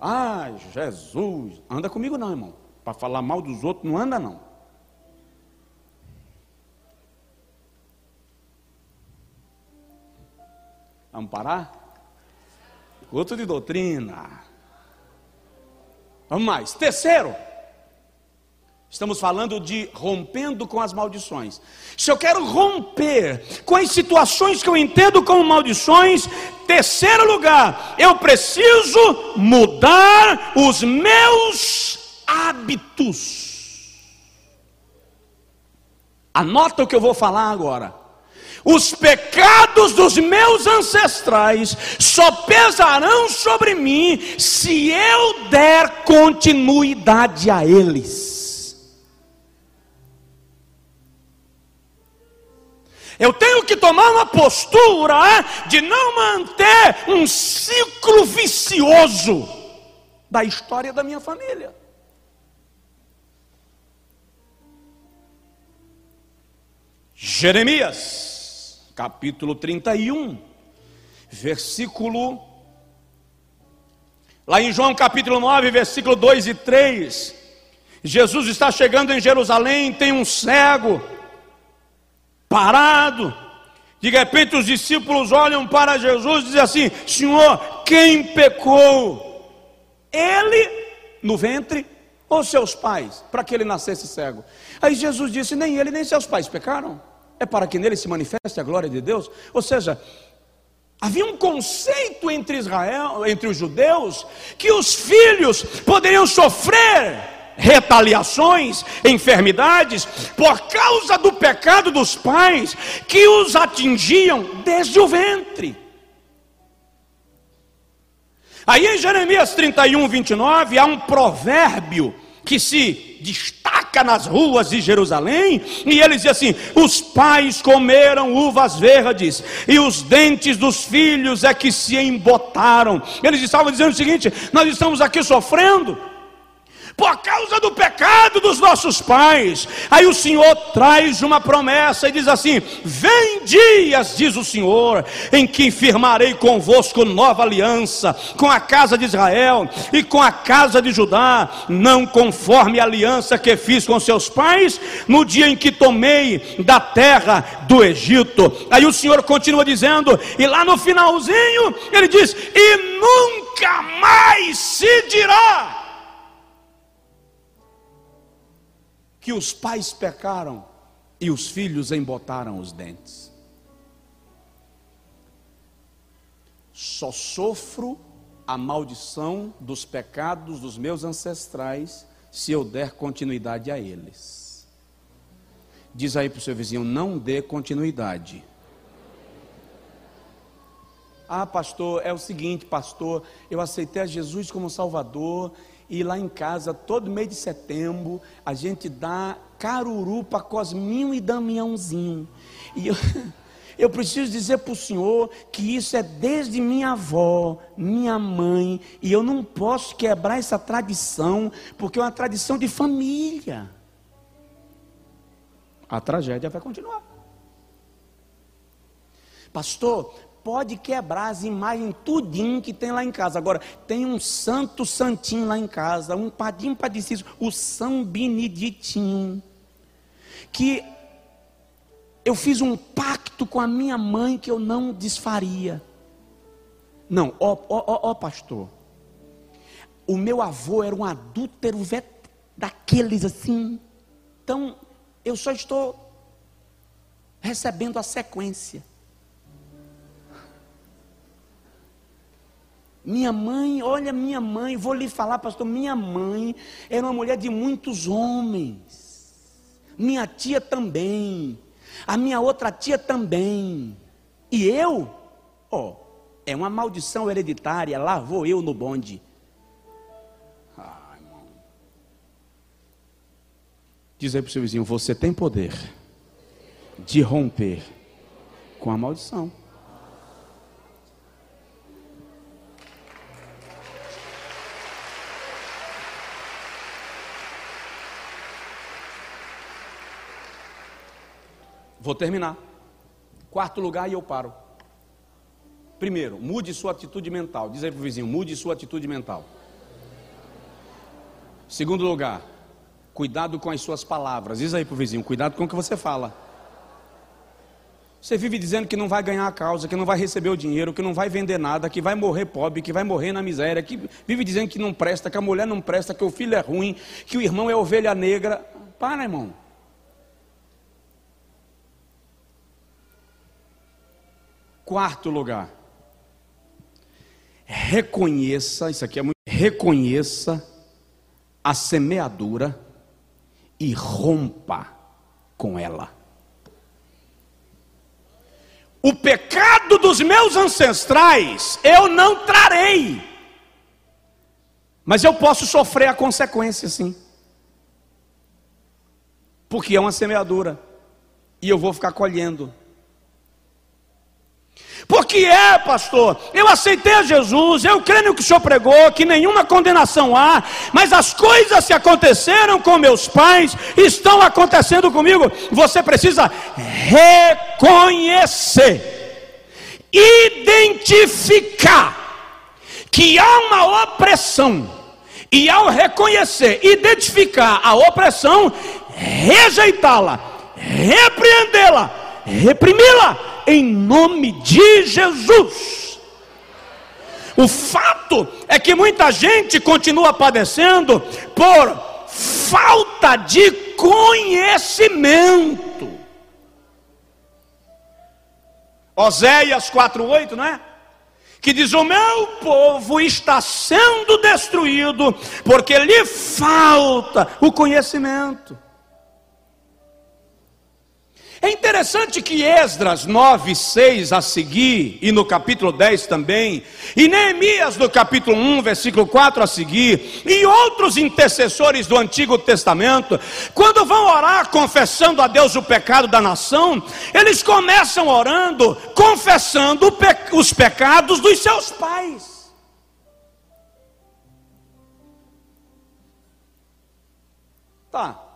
Ai, Jesus. Anda comigo não, irmão. Para falar mal dos outros, não anda não. Vamos parar? Outro de doutrina. Vamos mais. Terceiro. Estamos falando de rompendo com as maldições. Se eu quero romper com as situações que eu entendo como maldições, terceiro lugar, eu preciso mudar os meus hábitos. Anota o que eu vou falar agora. Os pecados dos meus ancestrais só pesarão sobre mim se eu der continuidade a eles. Eu tenho que tomar uma postura de não manter um ciclo vicioso da história da minha família. Jeremias capítulo 31, versículo. Lá em João capítulo 9, versículo 2 e 3. Jesus está chegando em Jerusalém, tem um cego, parado. De repente os discípulos olham para Jesus e dizem assim: Senhor, quem pecou? Ele no ventre ou seus pais, para que ele nascesse cego? Aí Jesus disse: Nem ele nem seus pais pecaram é para que nele se manifeste a glória de Deus. Ou seja, havia um conceito entre Israel, entre os judeus, que os filhos poderiam sofrer retaliações, enfermidades, por causa do pecado dos pais que os atingiam desde o ventre. Aí em Jeremias 31, 29, há um provérbio que se destaca nas ruas de Jerusalém, e ele diz assim: os pais comeram uvas verdes, e os dentes dos filhos é que se embotaram. Eles estavam dizendo o seguinte: nós estamos aqui sofrendo por causa do pecado dos nossos pais. Aí o Senhor traz uma promessa e diz assim: Vem dias, diz o Senhor, em que firmarei convosco nova aliança com a casa de Israel e com a casa de Judá, não conforme a aliança que fiz com seus pais no dia em que tomei da terra do Egito. Aí o Senhor continua dizendo, e lá no finalzinho ele diz: E nunca mais se dirá que os pais pecaram e os filhos embotaram os dentes. Só sofro a maldição dos pecados dos meus ancestrais se eu der continuidade a eles. Diz aí para o seu vizinho: não dê continuidade. Ah, pastor, é o seguinte, pastor, eu aceitei a Jesus como Salvador e lá em casa, todo mês de setembro, a gente dá caruru para Cosminho e Damiãozinho. E eu, (laughs) eu preciso dizer para o senhor que isso é desde minha avó, minha mãe, e eu não posso quebrar essa tradição, porque é uma tradição de família. A tragédia vai continuar. Pastor, pode quebrar as imagens tudinho que tem lá em casa. Agora, tem um santo santinho lá em casa, um padinho padecido, o São Beneditinho, que eu fiz um pacto com a minha mãe que eu não desfaria. Não, ó, ó, ó, pastor, o meu avô era um adúltero daqueles assim, então eu só estou recebendo a sequência. Minha mãe, olha minha mãe, vou lhe falar, pastor, minha mãe era uma mulher de muitos homens. Minha tia também. A minha outra tia também. E eu, ó, oh, é uma maldição hereditária, lá vou eu no bonde. Ah, irmão. Diz aí para o seu vizinho: você tem poder de romper com a maldição. Vou terminar. Quarto lugar e eu paro. Primeiro, mude sua atitude mental. Diz aí para o vizinho: mude sua atitude mental. Segundo lugar, cuidado com as suas palavras. Diz aí para o vizinho: cuidado com o que você fala. Você vive dizendo que não vai ganhar a causa, que não vai receber o dinheiro, que não vai vender nada, que vai morrer pobre, que vai morrer na miséria, que vive dizendo que não presta, que a mulher não presta, que o filho é ruim, que o irmão é ovelha negra. Para, irmão. Quarto lugar. Reconheça, isso aqui é muito. Reconheça a semeadura e rompa com ela. O pecado dos meus ancestrais eu não trarei, mas eu posso sofrer a consequência sim, porque é uma semeadura, e eu vou ficar colhendo. Porque é, pastor, eu aceitei a Jesus, eu creio no que o senhor pregou, que nenhuma condenação há, mas as coisas que aconteceram com meus pais estão acontecendo comigo. Você precisa reconhecer, identificar que há uma opressão, e ao reconhecer, identificar a opressão, rejeitá-la, repreendê-la, reprimi-la em nome de Jesus. O fato é que muita gente continua padecendo por falta de conhecimento. Oséias 4:8, não é? Que diz: "O meu povo está sendo destruído porque lhe falta o conhecimento". É interessante que Esdras 9, 6 a seguir, e no capítulo 10 também, e Neemias no capítulo 1, versículo 4 a seguir, e outros intercessores do Antigo Testamento, quando vão orar confessando a Deus o pecado da nação, eles começam orando, confessando os pecados dos seus pais. Tá.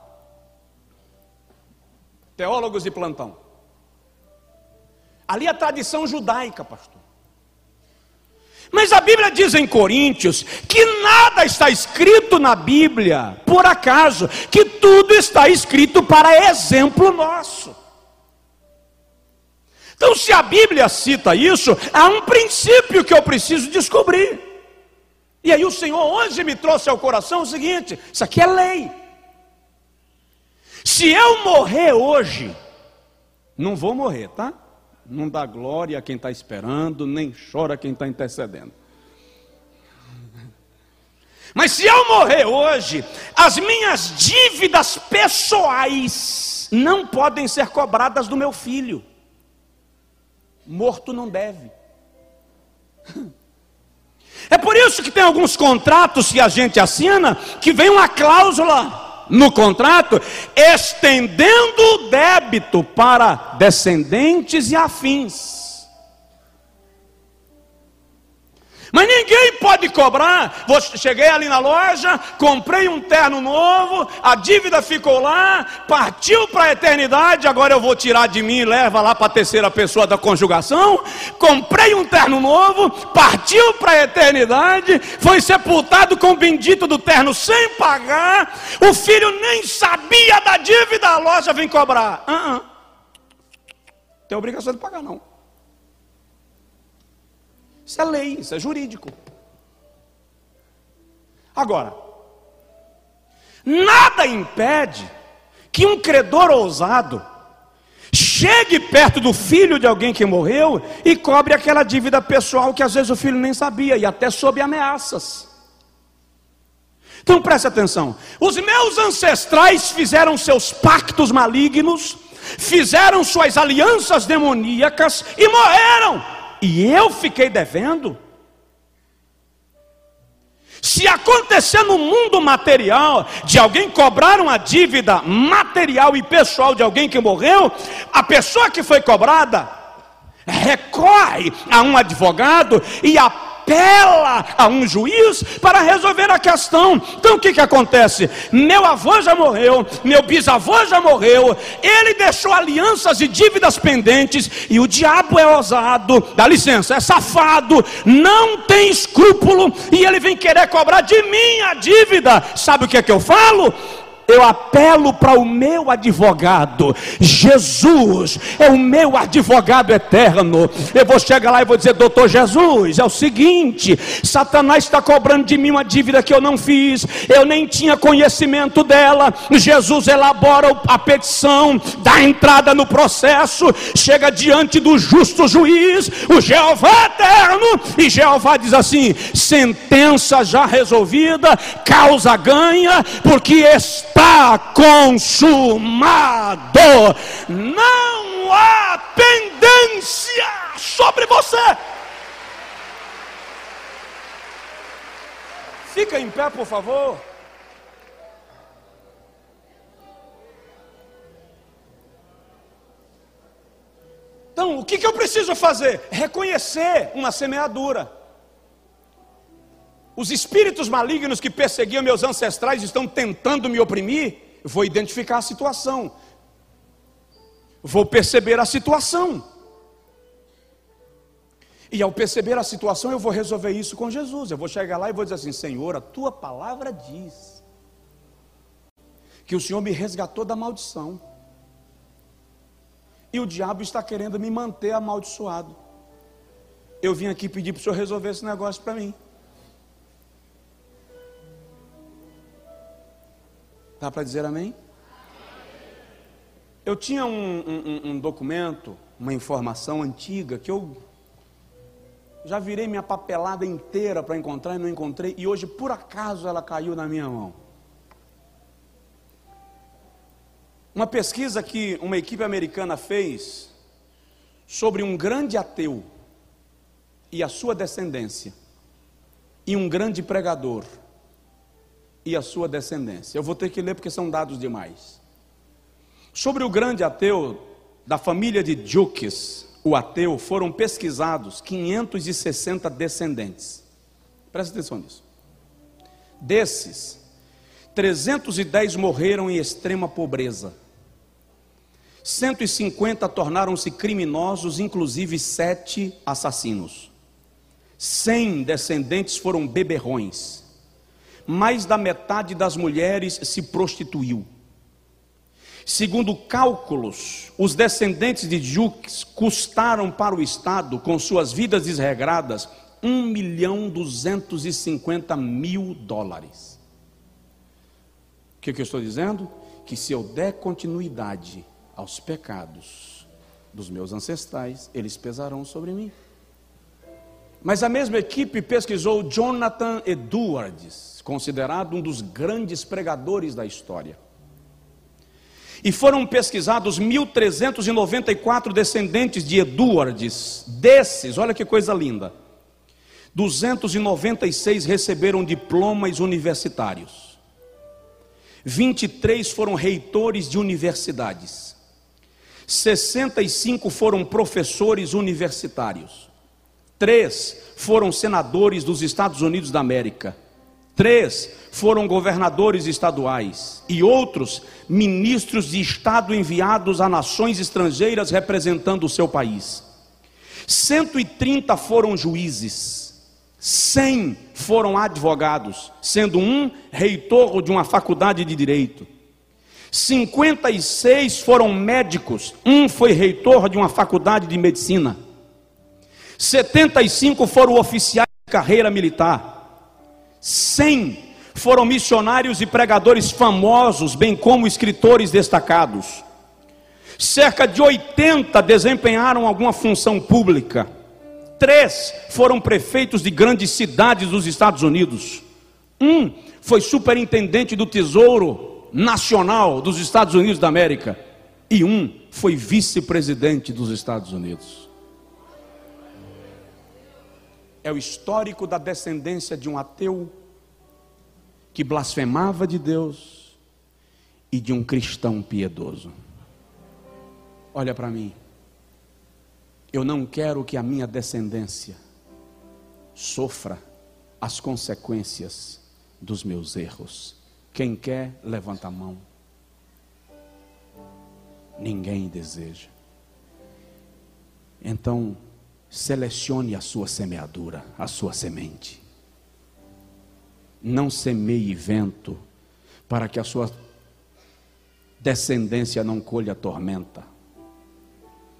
Teólogos de plantão. Ali é a tradição judaica, pastor. Mas a Bíblia diz em Coríntios que nada está escrito na Bíblia por acaso, que tudo está escrito para exemplo nosso. Então, se a Bíblia cita isso, há um princípio que eu preciso descobrir. E aí o Senhor hoje me trouxe ao coração o seguinte: isso aqui é lei. Se eu morrer hoje, não vou morrer, tá? Não dá glória a quem está esperando, nem chora quem está intercedendo. Mas se eu morrer hoje, as minhas dívidas pessoais não podem ser cobradas do meu filho. Morto não deve. É por isso que tem alguns contratos que a gente assina que vem uma cláusula no contrato, estendendo o débito para descendentes e afins. Mas ninguém pode de cobrar, cheguei ali na loja, comprei um terno novo, a dívida ficou lá, partiu para a eternidade, agora eu vou tirar de mim e leva lá para a terceira pessoa da conjugação. Comprei um terno novo, partiu para a eternidade, foi sepultado com o bendito do terno sem pagar. O filho nem sabia da dívida, a loja vem cobrar. Uh -uh. Tem obrigação de pagar, não. Isso é lei, isso é jurídico. Agora, nada impede que um credor ousado chegue perto do filho de alguém que morreu e cobre aquela dívida pessoal que às vezes o filho nem sabia e até sob ameaças. Então preste atenção: os meus ancestrais fizeram seus pactos malignos, fizeram suas alianças demoníacas e morreram e eu fiquei devendo? Se acontecer no mundo material de alguém cobrar uma dívida material e pessoal de alguém que morreu, a pessoa que foi cobrada recorre a um advogado e a apela a um juiz para resolver a questão. Então o que, que acontece? Meu avô já morreu, meu bisavô já morreu, ele deixou alianças e dívidas pendentes, e o diabo é ousado, dá licença, é safado, não tem escrúpulo, e ele vem querer cobrar de mim a dívida. Sabe o que é que eu falo? Eu apelo para o meu advogado. Jesus é o meu advogado eterno. Eu vou chegar lá e vou dizer, doutor Jesus, é o seguinte: Satanás está cobrando de mim uma dívida que eu não fiz, eu nem tinha conhecimento dela. Jesus elabora a petição, dá entrada no processo, chega diante do justo juiz, o Jeová eterno, e Jeová diz assim: sentença já resolvida, causa ganha, porque está está consumado. Não há pendência sobre você. Fica em pé, por favor. Então, o que, que eu preciso fazer? Reconhecer uma semeadura. Os espíritos malignos que perseguiam meus ancestrais estão tentando me oprimir. Vou identificar a situação. Vou perceber a situação. E ao perceber a situação, eu vou resolver isso com Jesus. Eu vou chegar lá e vou dizer assim: Senhor, a tua palavra diz que o Senhor me resgatou da maldição. E o diabo está querendo me manter amaldiçoado. Eu vim aqui pedir para o Senhor resolver esse negócio para mim. Dá para dizer amém? Eu tinha um, um, um, documento, uma informação antiga que eu já virei minha papelada inteira para encontrar e não encontrei, e hoje por acaso ela caiu na minha mão. Uma pesquisa que uma equipe americana fez sobre um grande ateu e a sua descendência, e um grande pregador e a sua descendência. Eu vou ter que ler porque são dados demais. Sobre o grande ateu da família de Jukes, o ateu, foram pesquisados 560 descendentes. Presta atenção nisso. Desses, 310 morreram em extrema pobreza. 150 tornaram-se criminosos, inclusive sete assassinos. 100 descendentes foram beberrões mais da metade das mulheres se prostituiu. Segundo cálculos, os descendentes de Jux custaram para o Estado, com suas vidas desregradas, 1 milhão 250 mil dólares. O que, que eu estou dizendo? Que se eu der continuidade aos pecados dos meus ancestrais, eles pesarão sobre mim. Mas a mesma equipe pesquisou Jonathan Edwards, considerado um dos grandes pregadores da história. E foram pesquisados 1.394 descendentes de Edwards. Desses, olha que coisa linda. 296 receberam diplomas universitários. 23 foram reitores de universidades. 65 foram professores universitários. Três foram senadores dos Estados Unidos da América. Três foram governadores estaduais e outros ministros de Estado enviados a nações estrangeiras representando o seu país. 130 foram juízes, 100 foram advogados, sendo um reitor de uma faculdade de direito. 56 foram médicos, um foi reitor de uma faculdade de medicina. 75 foram oficiais de carreira militar. 100 foram missionários e pregadores famosos, bem como escritores destacados. Cerca de 80 desempenharam alguma função pública. Três foram prefeitos de grandes cidades dos Estados Unidos. Um foi superintendente do Tesouro Nacional dos Estados Unidos da América. E um foi vice-presidente dos Estados Unidos. É o histórico da descendência de um ateu que blasfemava de Deus e de um cristão piedoso. Olha para mim. Eu não quero que a minha descendência sofra as consequências dos meus erros. Quem quer, levanta a mão. Ninguém deseja. Então, selecione a sua semeadura, a sua semente. Não semeie vento, para que a sua descendência não colha tormenta.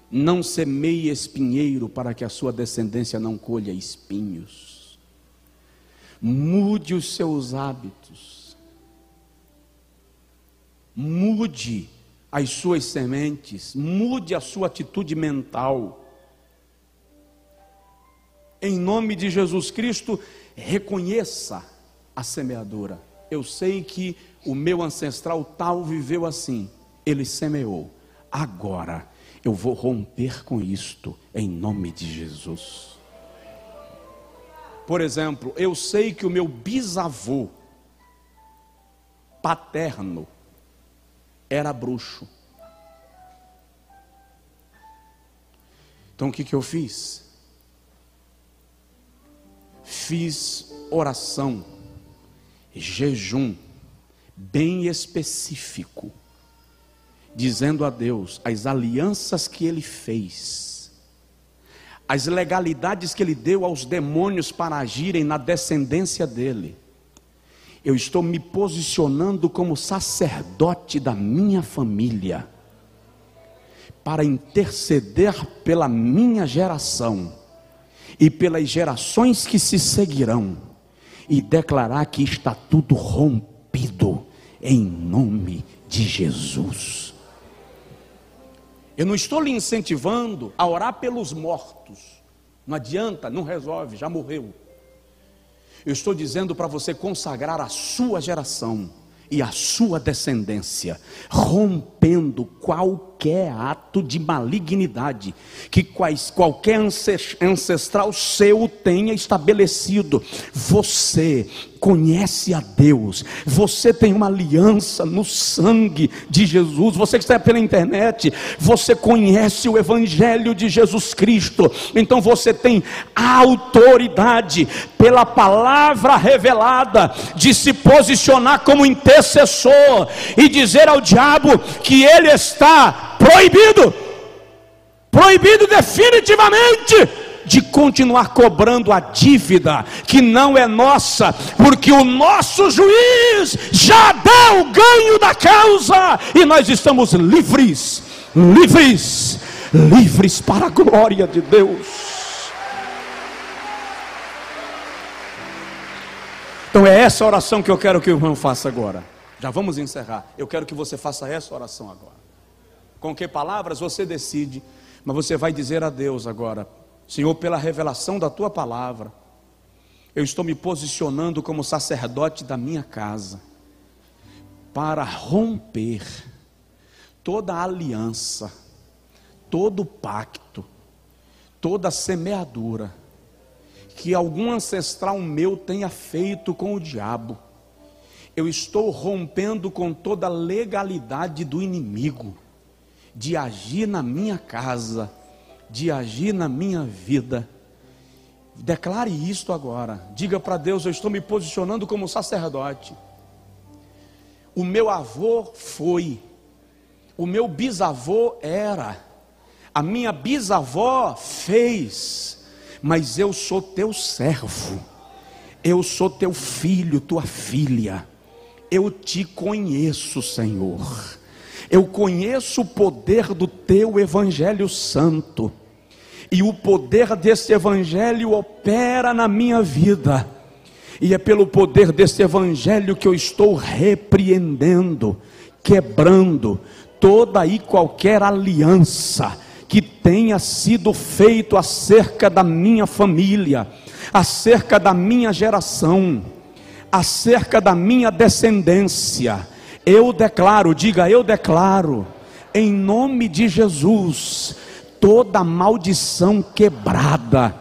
Não semeie espinheiro, para que a sua descendência não colha espinhos. Mude os seus hábitos. Mude as suas sementes. Mude a sua atitude mental em nome de Jesus Cristo, reconheça a semeadura. Eu sei que o meu ancestral tal viveu assim, ele semeou. Agora eu vou romper com isto, em nome de Jesus. Por exemplo, eu sei que o meu bisavô paterno era bruxo. Então o que, que eu fiz? Fiz oração, jejum, bem específico, dizendo a Deus as alianças que ele fez, as legalidades que ele deu aos demônios para agirem na descendência dele. Eu estou me posicionando como sacerdote da minha família, para interceder pela minha geração e pelas gerações que se seguirão, e declarar que está tudo rompido em nome de Jesus. Eu não estou lhe incentivando a orar pelos mortos. Não adianta, não resolve, já morreu. Eu estou dizendo para você consagrar a sua geração e a sua descendência, rompendo qualquer ato de malignidade que quais, qualquer ancestral seu tenha estabelecido. Você conhece a Deus, você tem uma aliança no sangue de Jesus. Você que está pela internet, você conhece o Evangelho de Jesus Cristo, então você tem autoridade pela palavra revelada de se posicionar como intercessor e dizer ao diabo que ele está proibido proibido definitivamente de continuar cobrando a dívida que não é nossa, porque o nosso juiz já deu o ganho da causa e nós estamos livres, livres, livres para a glória de Deus. Então é essa oração que eu quero que o irmão faça agora. Já vamos encerrar. Eu quero que você faça essa oração agora. Com que palavras você decide, mas você vai dizer a Deus agora: Senhor, pela revelação da tua palavra, eu estou me posicionando como sacerdote da minha casa para romper toda aliança, todo pacto, toda semeadura que algum ancestral meu tenha feito com o diabo. Eu estou rompendo com toda legalidade do inimigo de agir na minha casa de agir na minha vida. Declare isto agora. Diga para Deus: Eu estou me posicionando como sacerdote. O meu avô foi, o meu bisavô era, a minha bisavó fez, mas eu sou teu servo, eu sou teu filho, tua filha, eu te conheço, Senhor, eu conheço o poder do teu Evangelho Santo e o poder desse evangelho opera na minha vida. E é pelo poder desse evangelho que eu estou repreendendo, quebrando toda e qualquer aliança que tenha sido feito acerca da minha família, acerca da minha geração, acerca da minha descendência. Eu declaro, diga eu declaro, em nome de Jesus, toda maldição quebrada.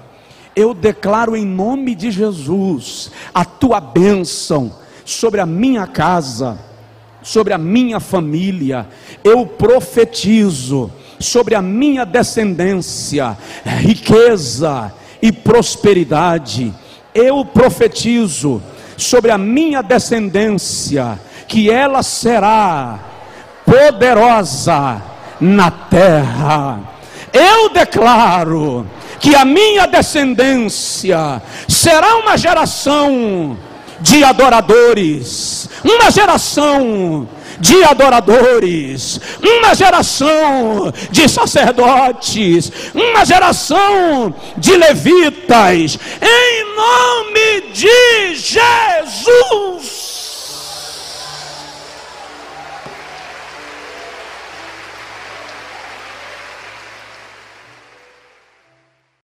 Eu declaro em nome de Jesus a tua bênção sobre a minha casa, sobre a minha família. Eu profetizo sobre a minha descendência, riqueza e prosperidade. Eu profetizo sobre a minha descendência que ela será poderosa na terra eu declaro que a minha descendência será uma geração de adoradores, uma geração de adoradores, uma geração de sacerdotes, uma geração de levitas, em nome de Jesus.